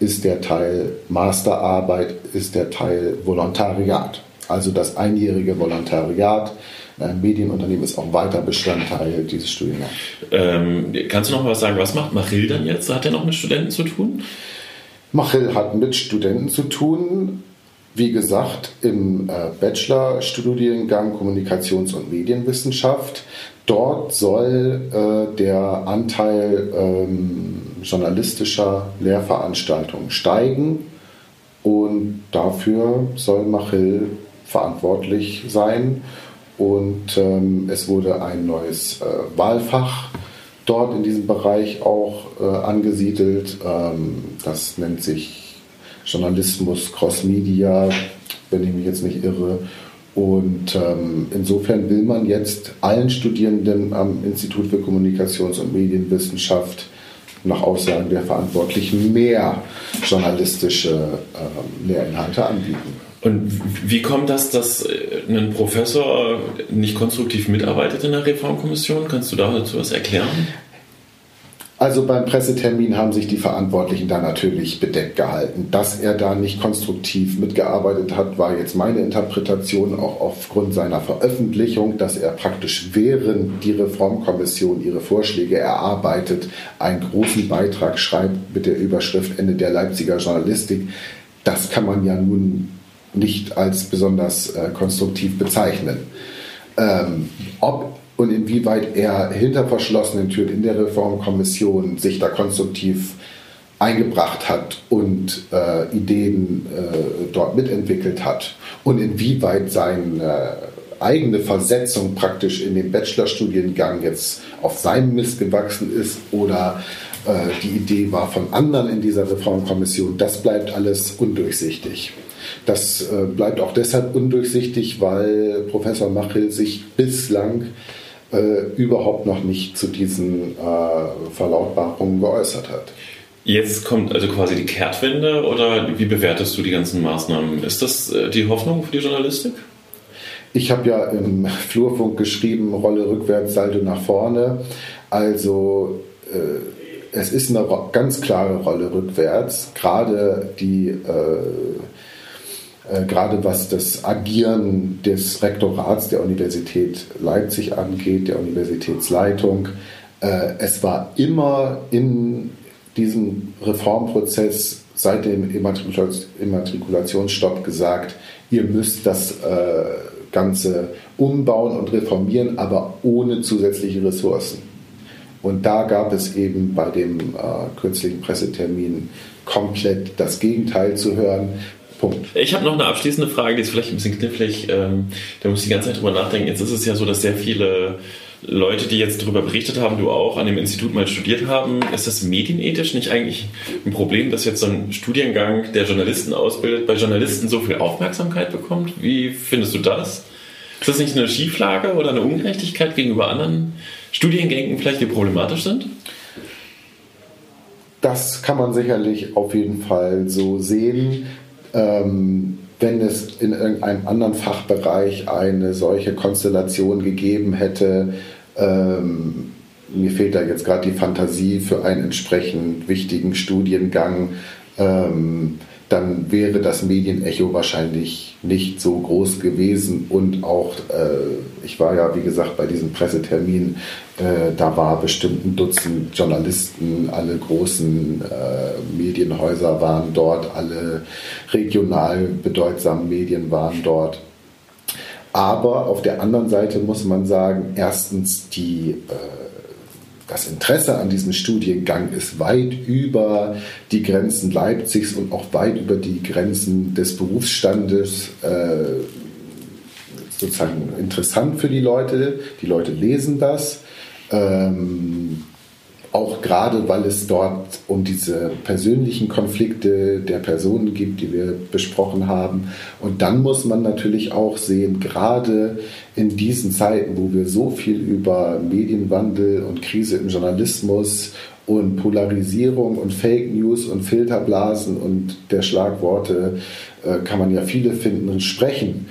ist der Teil Masterarbeit, ist der Teil Volontariat. Also das einjährige Volontariat ein Medienunternehmen ist auch weiter Bestandteil dieses Studiengangs. Ähm, kannst du noch mal was sagen? Was macht Machill dann jetzt? Hat er noch mit Studenten zu tun? Machill hat mit Studenten zu tun wie gesagt, im äh, Bachelorstudiengang Kommunikations- und Medienwissenschaft. Dort soll äh, der Anteil ähm, journalistischer Lehrveranstaltungen steigen und dafür soll Machill verantwortlich sein. Und ähm, es wurde ein neues äh, Wahlfach dort in diesem Bereich auch äh, angesiedelt. Ähm, das nennt sich Journalismus Cross Media, wenn ich mich jetzt nicht irre. Und ähm, insofern will man jetzt allen Studierenden am Institut für Kommunikations- und Medienwissenschaft nach Aussagen der Verantwortlichen mehr journalistische äh, Lehrinhalte anbieten. Und wie kommt das, dass äh, ein Professor nicht konstruktiv mitarbeitet in der Reformkommission? Kannst du dazu was erklären? Also beim Pressetermin haben sich die Verantwortlichen da natürlich bedeckt gehalten. Dass er da nicht konstruktiv mitgearbeitet hat, war jetzt meine Interpretation auch aufgrund seiner Veröffentlichung, dass er praktisch während die Reformkommission ihre Vorschläge erarbeitet, einen großen Beitrag schreibt mit der Überschrift Ende der Leipziger Journalistik. Das kann man ja nun nicht als besonders äh, konstruktiv bezeichnen. Ähm, ob und inwieweit er hinter verschlossenen Türen in der Reformkommission sich da konstruktiv eingebracht hat und äh, Ideen äh, dort mitentwickelt hat und inwieweit seine eigene Versetzung praktisch in den Bachelorstudiengang jetzt auf seinem Mist gewachsen ist oder äh, die Idee war von anderen in dieser Reformkommission, das bleibt alles undurchsichtig. Das äh, bleibt auch deshalb undurchsichtig, weil Professor Machel sich bislang äh, überhaupt noch nicht zu diesen äh, Verlautbarungen geäußert hat. Jetzt kommt also quasi die Kehrtwende oder wie bewertest du die ganzen Maßnahmen? Ist das äh, die Hoffnung für die Journalistik? Ich habe ja im Flurfunk geschrieben, Rolle rückwärts, Saldo nach vorne. Also äh, es ist eine ganz klare Rolle rückwärts. Gerade die äh, äh, gerade was das Agieren des Rektorats der Universität Leipzig angeht, der Universitätsleitung. Äh, es war immer in diesem Reformprozess seit dem Immatrikulationsstopp gesagt, ihr müsst das äh, Ganze umbauen und reformieren, aber ohne zusätzliche Ressourcen. Und da gab es eben bei dem äh, kürzlichen Pressetermin komplett das Gegenteil zu hören. Punkt. Ich habe noch eine abschließende Frage, die ist vielleicht ein bisschen knifflig. Ähm, da muss ich die ganze Zeit drüber nachdenken. Jetzt ist es ja so, dass sehr viele Leute, die jetzt darüber berichtet haben, du auch an dem Institut mal studiert haben, ist das medienethisch nicht eigentlich ein Problem, dass jetzt so ein Studiengang, der Journalisten ausbildet, bei Journalisten so viel Aufmerksamkeit bekommt? Wie findest du das? Ist das nicht eine Schieflage oder eine Ungerechtigkeit gegenüber anderen Studiengängen vielleicht, die problematisch sind? Das kann man sicherlich auf jeden Fall so sehen ähm, wenn es in irgendeinem anderen Fachbereich eine solche Konstellation gegeben hätte, ähm, mir fehlt da jetzt gerade die Fantasie für einen entsprechend wichtigen Studiengang, ähm, dann wäre das Medienecho wahrscheinlich nicht so groß gewesen. Und auch, äh, ich war ja, wie gesagt, bei diesem Pressetermin, äh, da war bestimmt ein Dutzend Journalisten, alle großen äh, Medienhäuser waren dort, alle regional bedeutsamen Medien waren dort. Aber auf der anderen Seite muss man sagen, erstens die äh, das Interesse an diesem Studiengang ist weit über die Grenzen Leipzigs und auch weit über die Grenzen des Berufsstandes äh, sozusagen interessant für die Leute. Die Leute lesen das. Ähm, auch gerade weil es dort um diese persönlichen Konflikte der Personen gibt, die wir besprochen haben. Und dann muss man natürlich auch sehen, gerade in diesen Zeiten, wo wir so viel über Medienwandel und Krise im Journalismus und Polarisierung und Fake News und Filterblasen und der Schlagworte äh, kann man ja viele finden und sprechen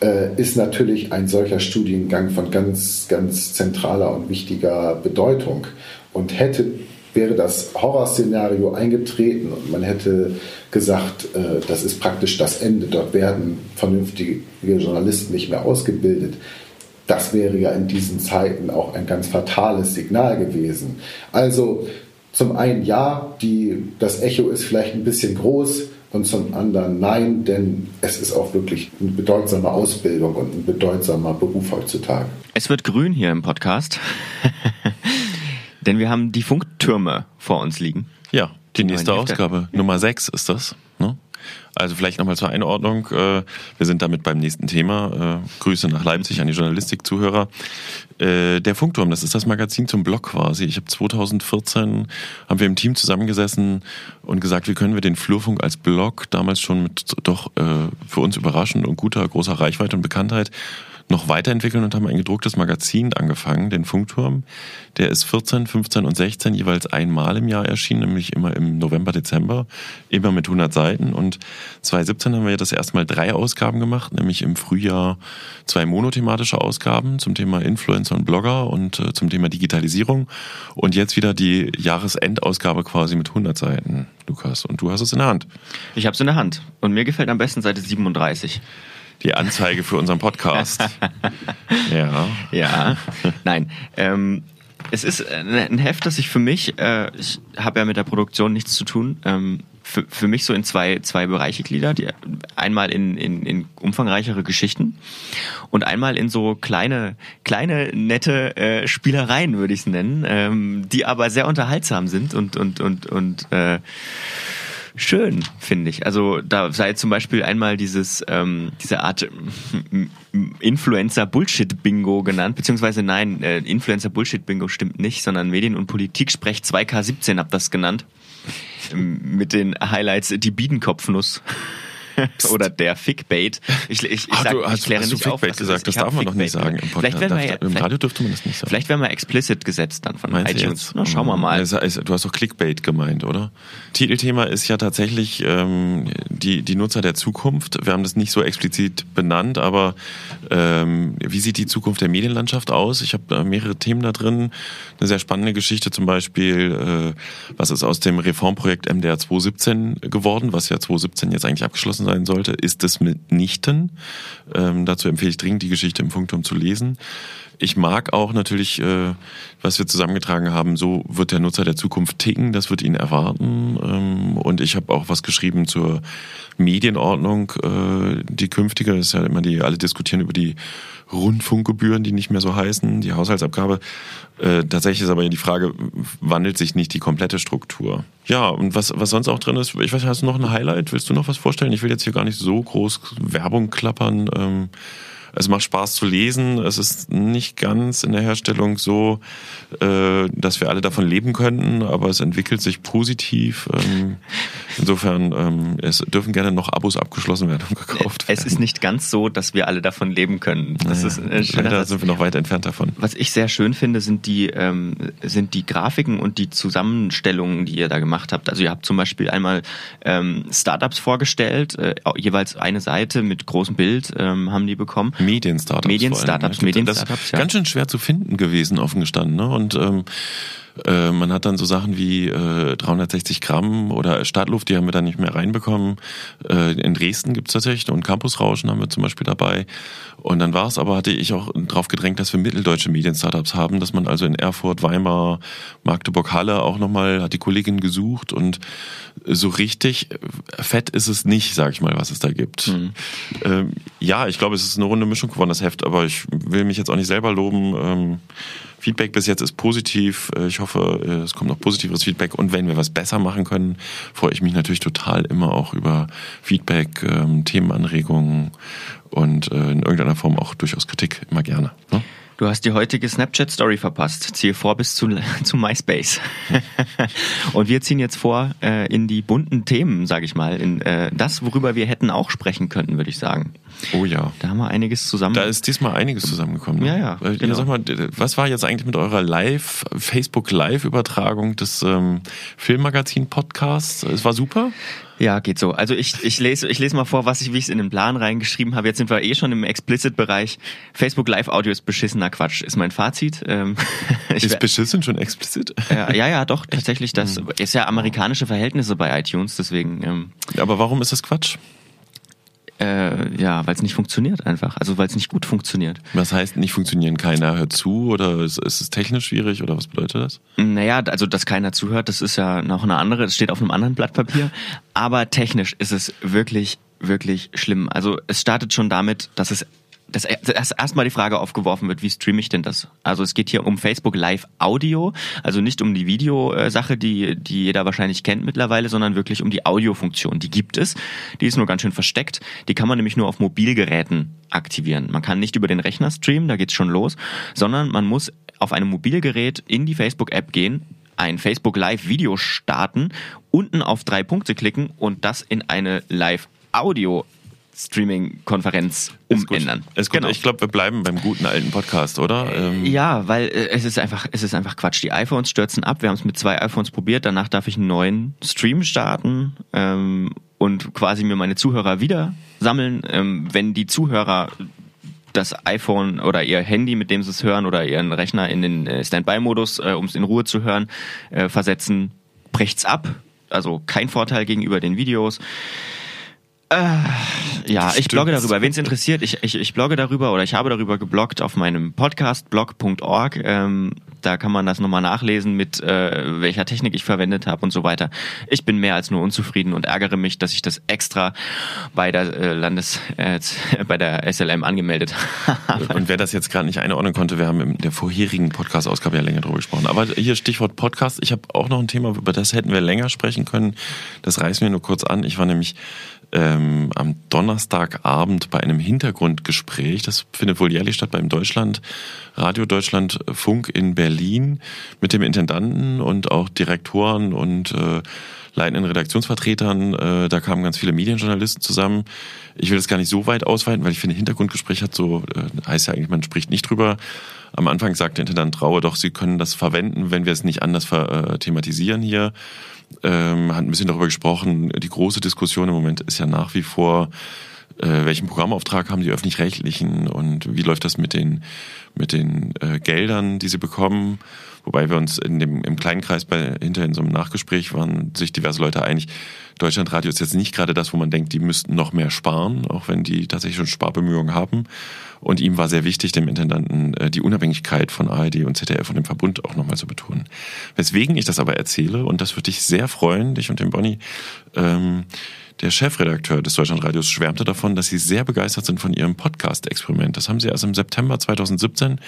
äh, ist natürlich ein solcher Studiengang von ganz, ganz zentraler und wichtiger Bedeutung. Und hätte, wäre das Horrorszenario eingetreten und man hätte gesagt, äh, das ist praktisch das Ende, dort werden vernünftige Journalisten nicht mehr ausgebildet, das wäre ja in diesen Zeiten auch ein ganz fatales Signal gewesen. Also zum einen ja, die, das Echo ist vielleicht ein bisschen groß und zum anderen nein, denn es ist auch wirklich eine bedeutsame Ausbildung und ein bedeutsamer Beruf heutzutage. Es wird grün hier im Podcast. Denn wir haben die Funktürme vor uns liegen. Ja, die, die nächste Ausgabe. Nummer 6 ist das. Ne? Also vielleicht nochmal zur Einordnung. Äh, wir sind damit beim nächsten Thema. Äh, Grüße nach Leipzig an die Journalistik-Zuhörer. Äh, der Funkturm, das ist das Magazin zum Blog quasi. Ich habe 2014 haben wir im Team zusammengesessen und gesagt, wie können wir den Flurfunk als Blog damals schon mit doch für uns überraschend und guter großer Reichweite und Bekanntheit noch weiterentwickeln und haben ein gedrucktes Magazin angefangen, den Funkturm. Der ist 14, 15 und 16 jeweils einmal im Jahr erschienen, nämlich immer im November, Dezember, immer mit 100 Seiten. Und 2017 haben wir das erste Mal drei Ausgaben gemacht, nämlich im Frühjahr zwei monothematische Ausgaben zum Thema Influencer und Blogger und äh, zum Thema Digitalisierung. Und jetzt wieder die Jahresendausgabe quasi mit 100 Seiten, Lukas. Und du hast es in der Hand. Ich habe es in der Hand. Und mir gefällt am besten Seite 37 die Anzeige für unseren Podcast. ja. Ja. Nein. Ähm, es ist ein Heft, das ich für mich, äh, ich habe ja mit der Produktion nichts zu tun, ähm, für, für mich so in zwei, zwei Bereiche gliedert. Einmal in, in, in umfangreichere Geschichten und einmal in so kleine, kleine, nette äh, Spielereien, würde ich es nennen, ähm, die aber sehr unterhaltsam sind und, und, und, und äh, schön, finde ich. Also da sei zum Beispiel einmal dieses ähm, diese Art Influencer-Bullshit-Bingo genannt, beziehungsweise nein, äh, Influencer-Bullshit-Bingo stimmt nicht, sondern Medien- und Politik-Sprech 2K17 hab das genannt. Mit den Highlights die Biedenkopfnuss. oder der Fickbait. Ich, ich, ich, sag, du, hast, ich kläre hast nicht du Fickbait auf, gesagt? Das darf man noch nicht sagen im Podcast. Vielleicht werden wir, Im Radio dürfte man das nicht sagen. Vielleicht werden wir explicit gesetzt dann von Meinst iTunes. Na, schauen wir mal. Also, also, du hast doch Clickbait gemeint, oder? Titelthema ist ja tatsächlich ähm, die, die Nutzer der Zukunft. Wir haben das nicht so explizit benannt, aber ähm, wie sieht die Zukunft der Medienlandschaft aus? Ich habe äh, mehrere Themen da drin. Eine sehr spannende Geschichte zum Beispiel, äh, was ist aus dem Reformprojekt MDR 2017 geworden, was ja 2017 jetzt eigentlich abgeschlossen gewesen sein sollte, ist es mitnichten. Ähm, dazu empfehle ich dringend, die Geschichte im Funkturm zu lesen. Ich mag auch natürlich, äh, was wir zusammengetragen haben, so wird der Nutzer der Zukunft ticken, das wird ihn erwarten. Ähm, und ich habe auch was geschrieben zur Medienordnung, äh, die künftige, das ist ja immer die, alle diskutieren über die Rundfunkgebühren, die nicht mehr so heißen, die Haushaltsabgabe. Äh, tatsächlich ist aber die Frage, wandelt sich nicht die komplette Struktur? Ja, und was, was sonst auch drin ist, ich weiß, hast du noch ein Highlight? Willst du noch was vorstellen? Ich will jetzt hier gar nicht so groß Werbung klappern. Ähm, es macht Spaß zu lesen. Es ist nicht ganz in der Herstellung so, äh, dass wir alle davon leben könnten, aber es entwickelt sich positiv. Ähm, insofern, ähm, es dürfen gerne noch Abos abgeschlossen werden und gekauft werden. Es ist nicht ganz so, dass wir alle davon leben können. Das naja, ist, äh, leider sind wir noch weit entfernt davon. Was ich sehr schön finde, sind die, ähm, sind die Grafiken und die Zusammenstellungen, die ihr da gemacht habt. Also ihr habt zum Beispiel einmal ähm, Startups vorgestellt, äh, jeweils eine Seite mit großem Bild ähm, haben die bekommen. Medien-Startups. Medien-Startups, Medien-Startups, ja. Ganz schön schwer zu finden gewesen, offen gestanden. Ne? Und ähm, äh, man hat dann so Sachen wie äh, 360 Gramm oder Stadtluft, die haben wir dann nicht mehr reinbekommen. Äh, in Dresden gibt's tatsächlich und Campusrauschen haben wir zum Beispiel dabei. Und dann war es aber, hatte ich auch drauf gedrängt, dass wir mitteldeutsche Medien-Startups haben, dass man also in Erfurt, Weimar, Magdeburg, Halle auch nochmal, hat die Kollegin gesucht und so richtig fett ist es nicht, sag ich mal, was es da gibt. Mhm. Ähm, ja, ich glaube, es ist eine runde Mischung geworden, das Heft, aber ich will mich jetzt auch nicht selber loben. Ähm, Feedback bis jetzt ist positiv. Äh, ich hoffe, äh, es kommt noch positiveres Feedback. Und wenn wir was besser machen können, freue ich mich natürlich total immer auch über Feedback, ähm, Themenanregungen und äh, in irgendeiner Form auch durchaus Kritik immer gerne. Ne? Du hast die heutige Snapchat-Story verpasst. Ziehe vor bis zu, zu MySpace. und wir ziehen jetzt vor äh, in die bunten Themen, sage ich mal. In äh, das, worüber wir hätten auch sprechen können, würde ich sagen. Oh ja. Da haben wir einiges zusammen. Da ist diesmal einiges zusammengekommen. Ne? Ja, ja. Äh, genau. Sag mal, was war jetzt eigentlich mit eurer Live, Facebook Live-Übertragung des ähm, Filmmagazin-Podcasts? Es war super? Ja, geht so. Also ich, ich lese ich lese mal vor, was ich wie ich es in den Plan reingeschrieben habe. Jetzt sind wir eh schon im Explicit-Bereich. Facebook Live Audio ist beschissener Quatsch, ist mein Fazit. Ähm, ist beschissen schon explicit? Ja, ja, ja, doch tatsächlich. Das hm. ist ja amerikanische Verhältnisse bei iTunes, deswegen. Ähm, Aber warum ist das Quatsch? Äh, ja, weil es nicht funktioniert einfach. Also weil es nicht gut funktioniert. Was heißt nicht funktionieren? Keiner hört zu oder ist, ist es technisch schwierig oder was bedeutet das? Naja, also dass keiner zuhört, das ist ja noch eine andere, das steht auf einem anderen Blatt Papier. Aber technisch ist es wirklich, wirklich schlimm. Also es startet schon damit, dass es dass erstmal die Frage aufgeworfen wird, wie streame ich denn das? Also es geht hier um Facebook Live Audio, also nicht um die Videosache, die, die jeder wahrscheinlich kennt mittlerweile, sondern wirklich um die Audiofunktion. Die gibt es, die ist nur ganz schön versteckt. Die kann man nämlich nur auf Mobilgeräten aktivieren. Man kann nicht über den Rechner streamen, da geht's schon los, sondern man muss auf einem Mobilgerät in die Facebook-App gehen, ein Facebook Live Video starten, unten auf drei Punkte klicken und das in eine Live Audio Streaming-Konferenz umändern. Ist gut. Genau. Ich glaube, wir bleiben beim guten alten Podcast, oder? Ähm ja, weil äh, es ist einfach, es ist einfach Quatsch. Die iPhones stürzen ab. Wir haben es mit zwei iPhones probiert. Danach darf ich einen neuen Stream starten ähm, und quasi mir meine Zuhörer wieder sammeln. Ähm, wenn die Zuhörer das iPhone oder ihr Handy, mit dem sie es hören, oder ihren Rechner in den äh, Standby-Modus, äh, um es in Ruhe zu hören, äh, versetzen, bricht's ab. Also kein Vorteil gegenüber den Videos. Äh, ja, ich blogge darüber. Wen es interessiert, ich, ich, ich blogge darüber oder ich habe darüber gebloggt auf meinem Podcast blog.org. Ähm, da kann man das nochmal nachlesen, mit äh, welcher Technik ich verwendet habe und so weiter. Ich bin mehr als nur unzufrieden und ärgere mich, dass ich das extra bei der äh, Landes äh, bei der SLM angemeldet habe. Und wer das jetzt gerade nicht einordnen konnte, wir haben in der vorherigen Podcast-Ausgabe ja länger drüber gesprochen. Aber hier Stichwort Podcast. Ich habe auch noch ein Thema, über das hätten wir länger sprechen können. Das reißen wir nur kurz an. Ich war nämlich ähm, am Donnerstagabend bei einem Hintergrundgespräch. Das findet wohl jährlich statt beim Deutschland, Radio Deutschland Funk in Berlin mit dem Intendanten und auch Direktoren und äh, leitenden Redaktionsvertretern. Äh, da kamen ganz viele Medienjournalisten zusammen. Ich will das gar nicht so weit ausweiten, weil ich finde, Hintergrundgespräch hat so, äh, heißt ja eigentlich, man spricht nicht drüber. Am Anfang sagte Intendant Traue, doch, Sie können das verwenden, wenn wir es nicht anders äh, thematisieren hier ähm, hat ein bisschen darüber gesprochen. Die große Diskussion im Moment ist ja nach wie vor, äh, welchen Programmauftrag haben die öffentlich-rechtlichen und wie läuft das mit den mit den äh, Geldern, die sie bekommen. Wobei wir uns in dem im kleinen Kreis bei hinter in so einem Nachgespräch waren sich diverse Leute einig. Deutschlandradio ist jetzt nicht gerade das, wo man denkt, die müssten noch mehr sparen, auch wenn die tatsächlich schon Sparbemühungen haben. Und ihm war sehr wichtig, dem Intendanten, äh, die Unabhängigkeit von ARD und ZDF und dem Verbund auch nochmal zu betonen. Weswegen ich das aber erzähle, und das würde dich sehr freuen, dich und den Bonnie, ähm, der Chefredakteur des Deutschlandradios schwärmte davon, dass sie sehr begeistert sind von ihrem Podcast-Experiment. Das haben sie erst im September 2017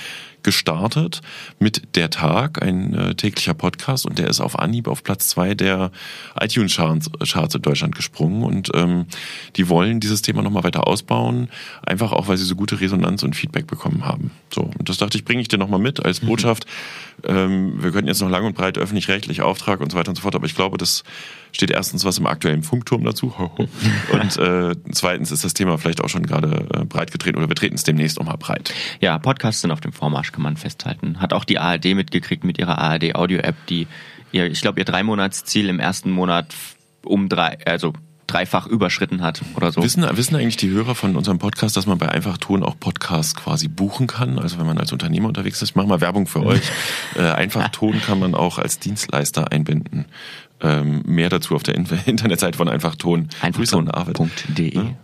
gestartet mit Der Tag, ein äh, täglicher Podcast, und der ist auf Anhieb auf Platz zwei der iTunes-Charts in Deutschland gesprungen. Und ähm, die wollen dieses Thema nochmal weiter ausbauen, einfach auch, weil sie so gute Resonanz und Feedback bekommen haben. So, und das dachte ich, bringe ich dir nochmal mit als mhm. Botschaft. Mhm. Ähm, wir könnten jetzt noch lang und breit öffentlich-rechtlich Auftrag und so weiter und so fort, aber ich glaube, das steht erstens was im aktuellen Funkturm dazu. Und äh, zweitens ist das Thema vielleicht auch schon gerade äh, breit getreten oder wir treten es demnächst nochmal breit. Ja, Podcasts sind auf dem Vormarsch, kann man festhalten. Hat auch die ARD mitgekriegt mit ihrer ARD Audio App, die ihr, ich glaube, ihr Dreimonats-Ziel im ersten Monat um drei, also dreifach überschritten hat oder so. Wissen, wissen eigentlich die Hörer von unserem Podcast, dass man bei Einfachton auch Podcasts quasi buchen kann? Also wenn man als Unternehmer unterwegs ist, ich mache mal Werbung für euch. äh, Einfachton kann man auch als Dienstleister einbinden. Ähm, mehr dazu auf der Internetseite von Einfachton. Einfachton.de.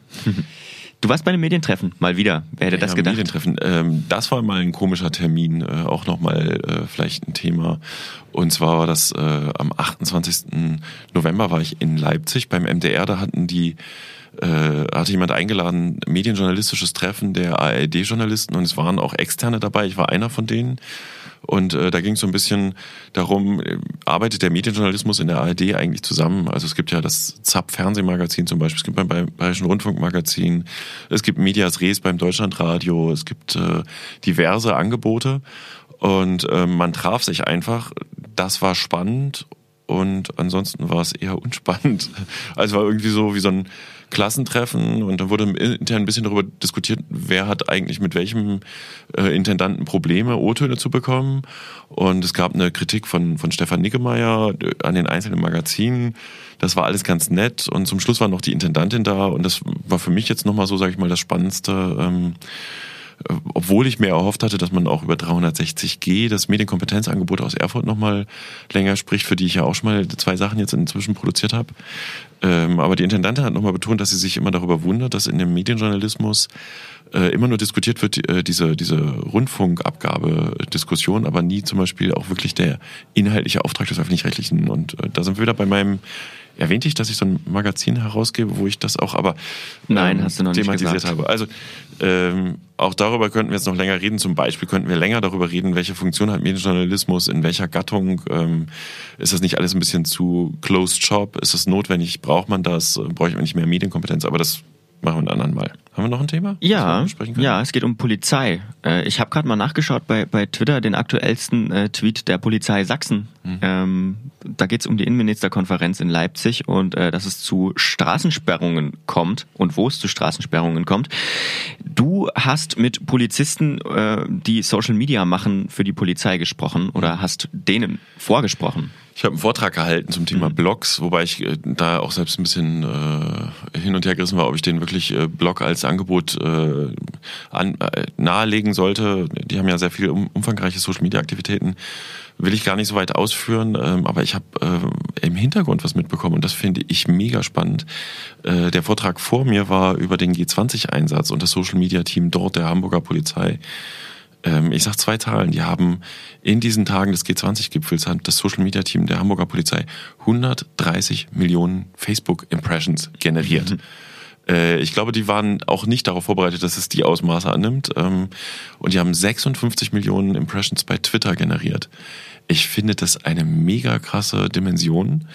Du warst bei einem Medientreffen, mal wieder. Wer hätte ja, das gedacht? Medientreffen. Ähm, das war mal ein komischer Termin, äh, auch nochmal äh, vielleicht ein Thema. Und zwar war das äh, am 28. November war ich in Leipzig beim MDR. Da hatten die äh, hatte jemand eingeladen, medienjournalistisches Treffen der ARD-Journalisten und es waren auch Externe dabei. Ich war einer von denen. Und äh, da ging es so ein bisschen darum, äh, arbeitet der Medienjournalismus in der ARD eigentlich zusammen? Also es gibt ja das ZAP-Fernsehmagazin zum Beispiel, es gibt beim Bayerischen Rundfunkmagazin, es gibt Medias Res beim Deutschlandradio, es gibt äh, diverse Angebote und äh, man traf sich einfach. Das war spannend und ansonsten war es eher unspannend. Also war irgendwie so wie so ein Klassentreffen und dann wurde intern ein bisschen darüber diskutiert, wer hat eigentlich mit welchem äh, Intendanten Probleme, O-Töne zu bekommen. Und es gab eine Kritik von, von Stefan Niggemeier an den einzelnen Magazinen. Das war alles ganz nett und zum Schluss war noch die Intendantin da und das war für mich jetzt nochmal so, sage ich mal, das Spannendste. Ähm, äh, obwohl ich mir erhofft hatte, dass man auch über 360G, das Medienkompetenzangebot aus Erfurt nochmal länger spricht, für die ich ja auch schon mal zwei Sachen jetzt inzwischen produziert habe. Ähm, aber die Intendantin hat nochmal betont, dass sie sich immer darüber wundert, dass in dem Medienjournalismus äh, immer nur diskutiert wird, äh, diese, diese Rundfunkabgabe-Diskussion, aber nie zum Beispiel auch wirklich der inhaltliche Auftrag des Öffentlich-Rechtlichen. Und da sind wir wieder bei meinem erwähnte ich, dass ich so ein Magazin herausgebe, wo ich das auch aber Nein, ähm, hast du noch thematisiert nicht habe. Also ähm, auch darüber könnten wir jetzt noch länger reden. Zum Beispiel könnten wir länger darüber reden, welche Funktion hat Medienjournalismus, in welcher Gattung. Ähm, ist das nicht alles ein bisschen zu closed shop? Ist es notwendig? Braucht man das? Bräuchte man nicht mehr Medienkompetenz? Aber das machen wir einen anderen Mal. Haben wir noch ein Thema? Ja, ja, es geht um Polizei. Äh, ich habe gerade mal nachgeschaut bei, bei Twitter den aktuellsten äh, Tweet der Polizei Sachsen. Mhm. Ähm, da geht es um die Innenministerkonferenz in Leipzig und äh, dass es zu Straßensperrungen kommt und wo es zu Straßensperrungen kommt. Du hast mit Polizisten, äh, die Social Media machen, für die Polizei gesprochen oder hast denen vorgesprochen. Ich habe einen Vortrag gehalten zum Thema mhm. Blogs, wobei ich äh, da auch selbst ein bisschen äh, hin und her gerissen war, ob ich den wirklich Blog als Angebot äh, an, äh, nahelegen sollte. Die haben ja sehr viele um, umfangreiche Social-Media-Aktivitäten. Will ich gar nicht so weit ausführen, ähm, aber ich habe äh, im Hintergrund was mitbekommen und das finde ich mega spannend. Äh, der Vortrag vor mir war über den G20-Einsatz und das Social-Media-Team dort der Hamburger Polizei ähm, ich sage zwei Zahlen, die haben in diesen Tagen des G20-Gipfels hat das Social Media Team der Hamburger Polizei 130 Millionen Facebook-Impressions generiert. Äh, ich glaube, die waren auch nicht darauf vorbereitet, dass es die Ausmaße annimmt. Ähm, und die haben 56 Millionen Impressions bei Twitter generiert. Ich finde das eine mega krasse Dimension.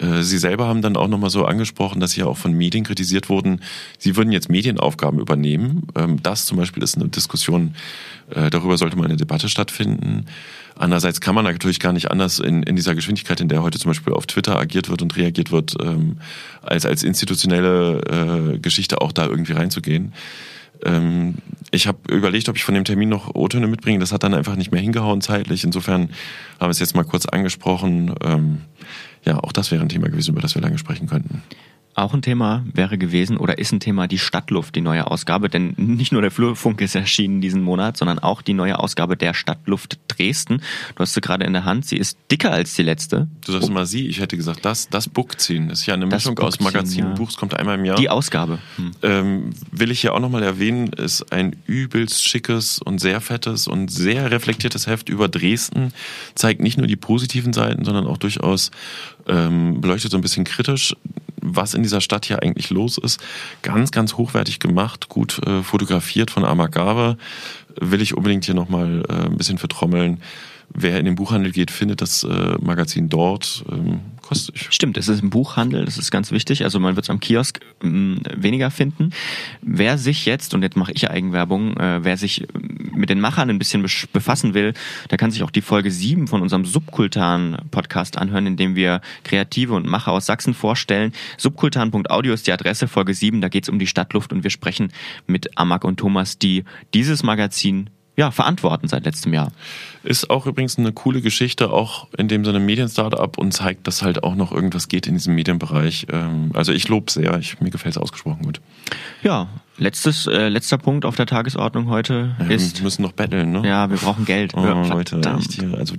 Äh, sie selber haben dann auch nochmal so angesprochen, dass sie ja auch von Medien kritisiert wurden, sie würden jetzt Medienaufgaben übernehmen. Ähm, das zum Beispiel ist eine Diskussion, äh, darüber sollte mal eine Debatte stattfinden. Andererseits kann man natürlich gar nicht anders in, in dieser Geschwindigkeit, in der heute zum Beispiel auf Twitter agiert wird und reagiert wird, ähm, als als institutionelle äh, Geschichte auch da irgendwie reinzugehen. Ähm, ich habe überlegt, ob ich von dem Termin noch O-Töne mitbringe. Das hat dann einfach nicht mehr hingehauen zeitlich. Insofern haben wir es jetzt mal kurz angesprochen ja, auch das wäre ein Thema gewesen, über das wir lange sprechen könnten. Auch ein Thema wäre gewesen oder ist ein Thema die Stadtluft, die neue Ausgabe. Denn nicht nur der Flurfunk ist erschienen diesen Monat, sondern auch die neue Ausgabe der Stadtluft Dresden. Du hast sie gerade in der Hand. Sie ist dicker als die letzte. Du sagst immer sie. Ich hätte gesagt, das, das Bookziehen. Das ist ja eine das Mischung aus Magazin ja. und Buch. Es kommt einmal im Jahr. Die Ausgabe. Hm. Ähm, will ich hier auch nochmal erwähnen, ist ein übelst schickes und sehr fettes und sehr reflektiertes Heft über Dresden. Zeigt nicht nur die positiven Seiten, sondern auch durchaus ähm, beleuchtet so ein bisschen kritisch was in dieser Stadt hier eigentlich los ist. Ganz, ganz hochwertig gemacht, gut äh, fotografiert von Amagave. Will ich unbedingt hier nochmal äh, ein bisschen vertrommeln. Wer in den Buchhandel geht, findet das äh, Magazin dort. Ähm, kostet. Stimmt, es ist im Buchhandel, das ist ganz wichtig. Also man wird es am Kiosk ähm, weniger finden. Wer sich jetzt, und jetzt mache ich Eigenwerbung, äh, wer sich mit den Machern ein bisschen befassen will, der kann sich auch die Folge 7 von unserem Subkultan-Podcast anhören, in dem wir Kreative und Macher aus Sachsen vorstellen. Subkultan.audio ist die Adresse, Folge 7, da geht es um die Stadtluft und wir sprechen mit Amak und Thomas, die dieses Magazin ja, verantworten seit letztem Jahr. Ist auch übrigens eine coole Geschichte, auch in dem Sinne Medien-Startup und zeigt, dass halt auch noch irgendwas geht in diesem Medienbereich. Ähm, also ich lobe sehr, ich, mir gefällt es ausgesprochen gut. Ja, Letztes, äh, letzter Punkt auf der Tagesordnung heute ja, ist. Wir müssen noch betteln, ne? Ja, wir brauchen Geld. Oh, Leute, echt hier, also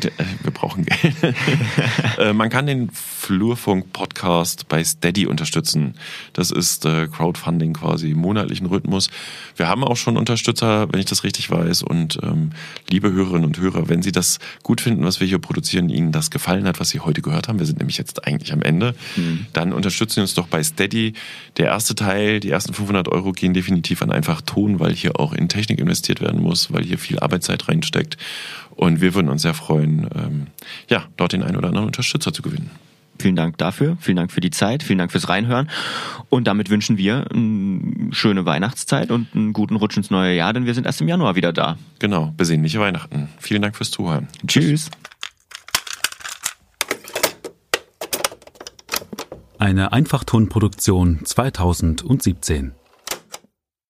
wir brauchen Geld. äh, man kann den Flurfunk-Podcast bei Steady unterstützen. Das ist äh, Crowdfunding quasi im monatlichen Rhythmus. Wir haben auch schon Unterstützer, wenn ich das richtig weiß. Und ähm, liebe Hörerinnen und Hörer, wenn Sie das gut finden, was wir hier produzieren, Ihnen das gefallen hat, was Sie heute gehört haben, wir sind nämlich jetzt eigentlich am Ende, mhm. dann unterstützen Sie uns doch bei Steady. Der erste Teil, die ersten 500 500 Euro gehen definitiv an einfach Ton, weil hier auch in Technik investiert werden muss, weil hier viel Arbeitszeit reinsteckt. Und wir würden uns sehr freuen, ähm, ja, dort den einen oder anderen Unterstützer zu gewinnen. Vielen Dank dafür, vielen Dank für die Zeit, vielen Dank fürs Reinhören. Und damit wünschen wir eine schöne Weihnachtszeit und einen guten Rutsch ins neue Jahr, denn wir sind erst im Januar wieder da. Genau, besinnliche Weihnachten. Vielen Dank fürs Zuhören. Tschüss. Eine Einfachtonproduktion 2017.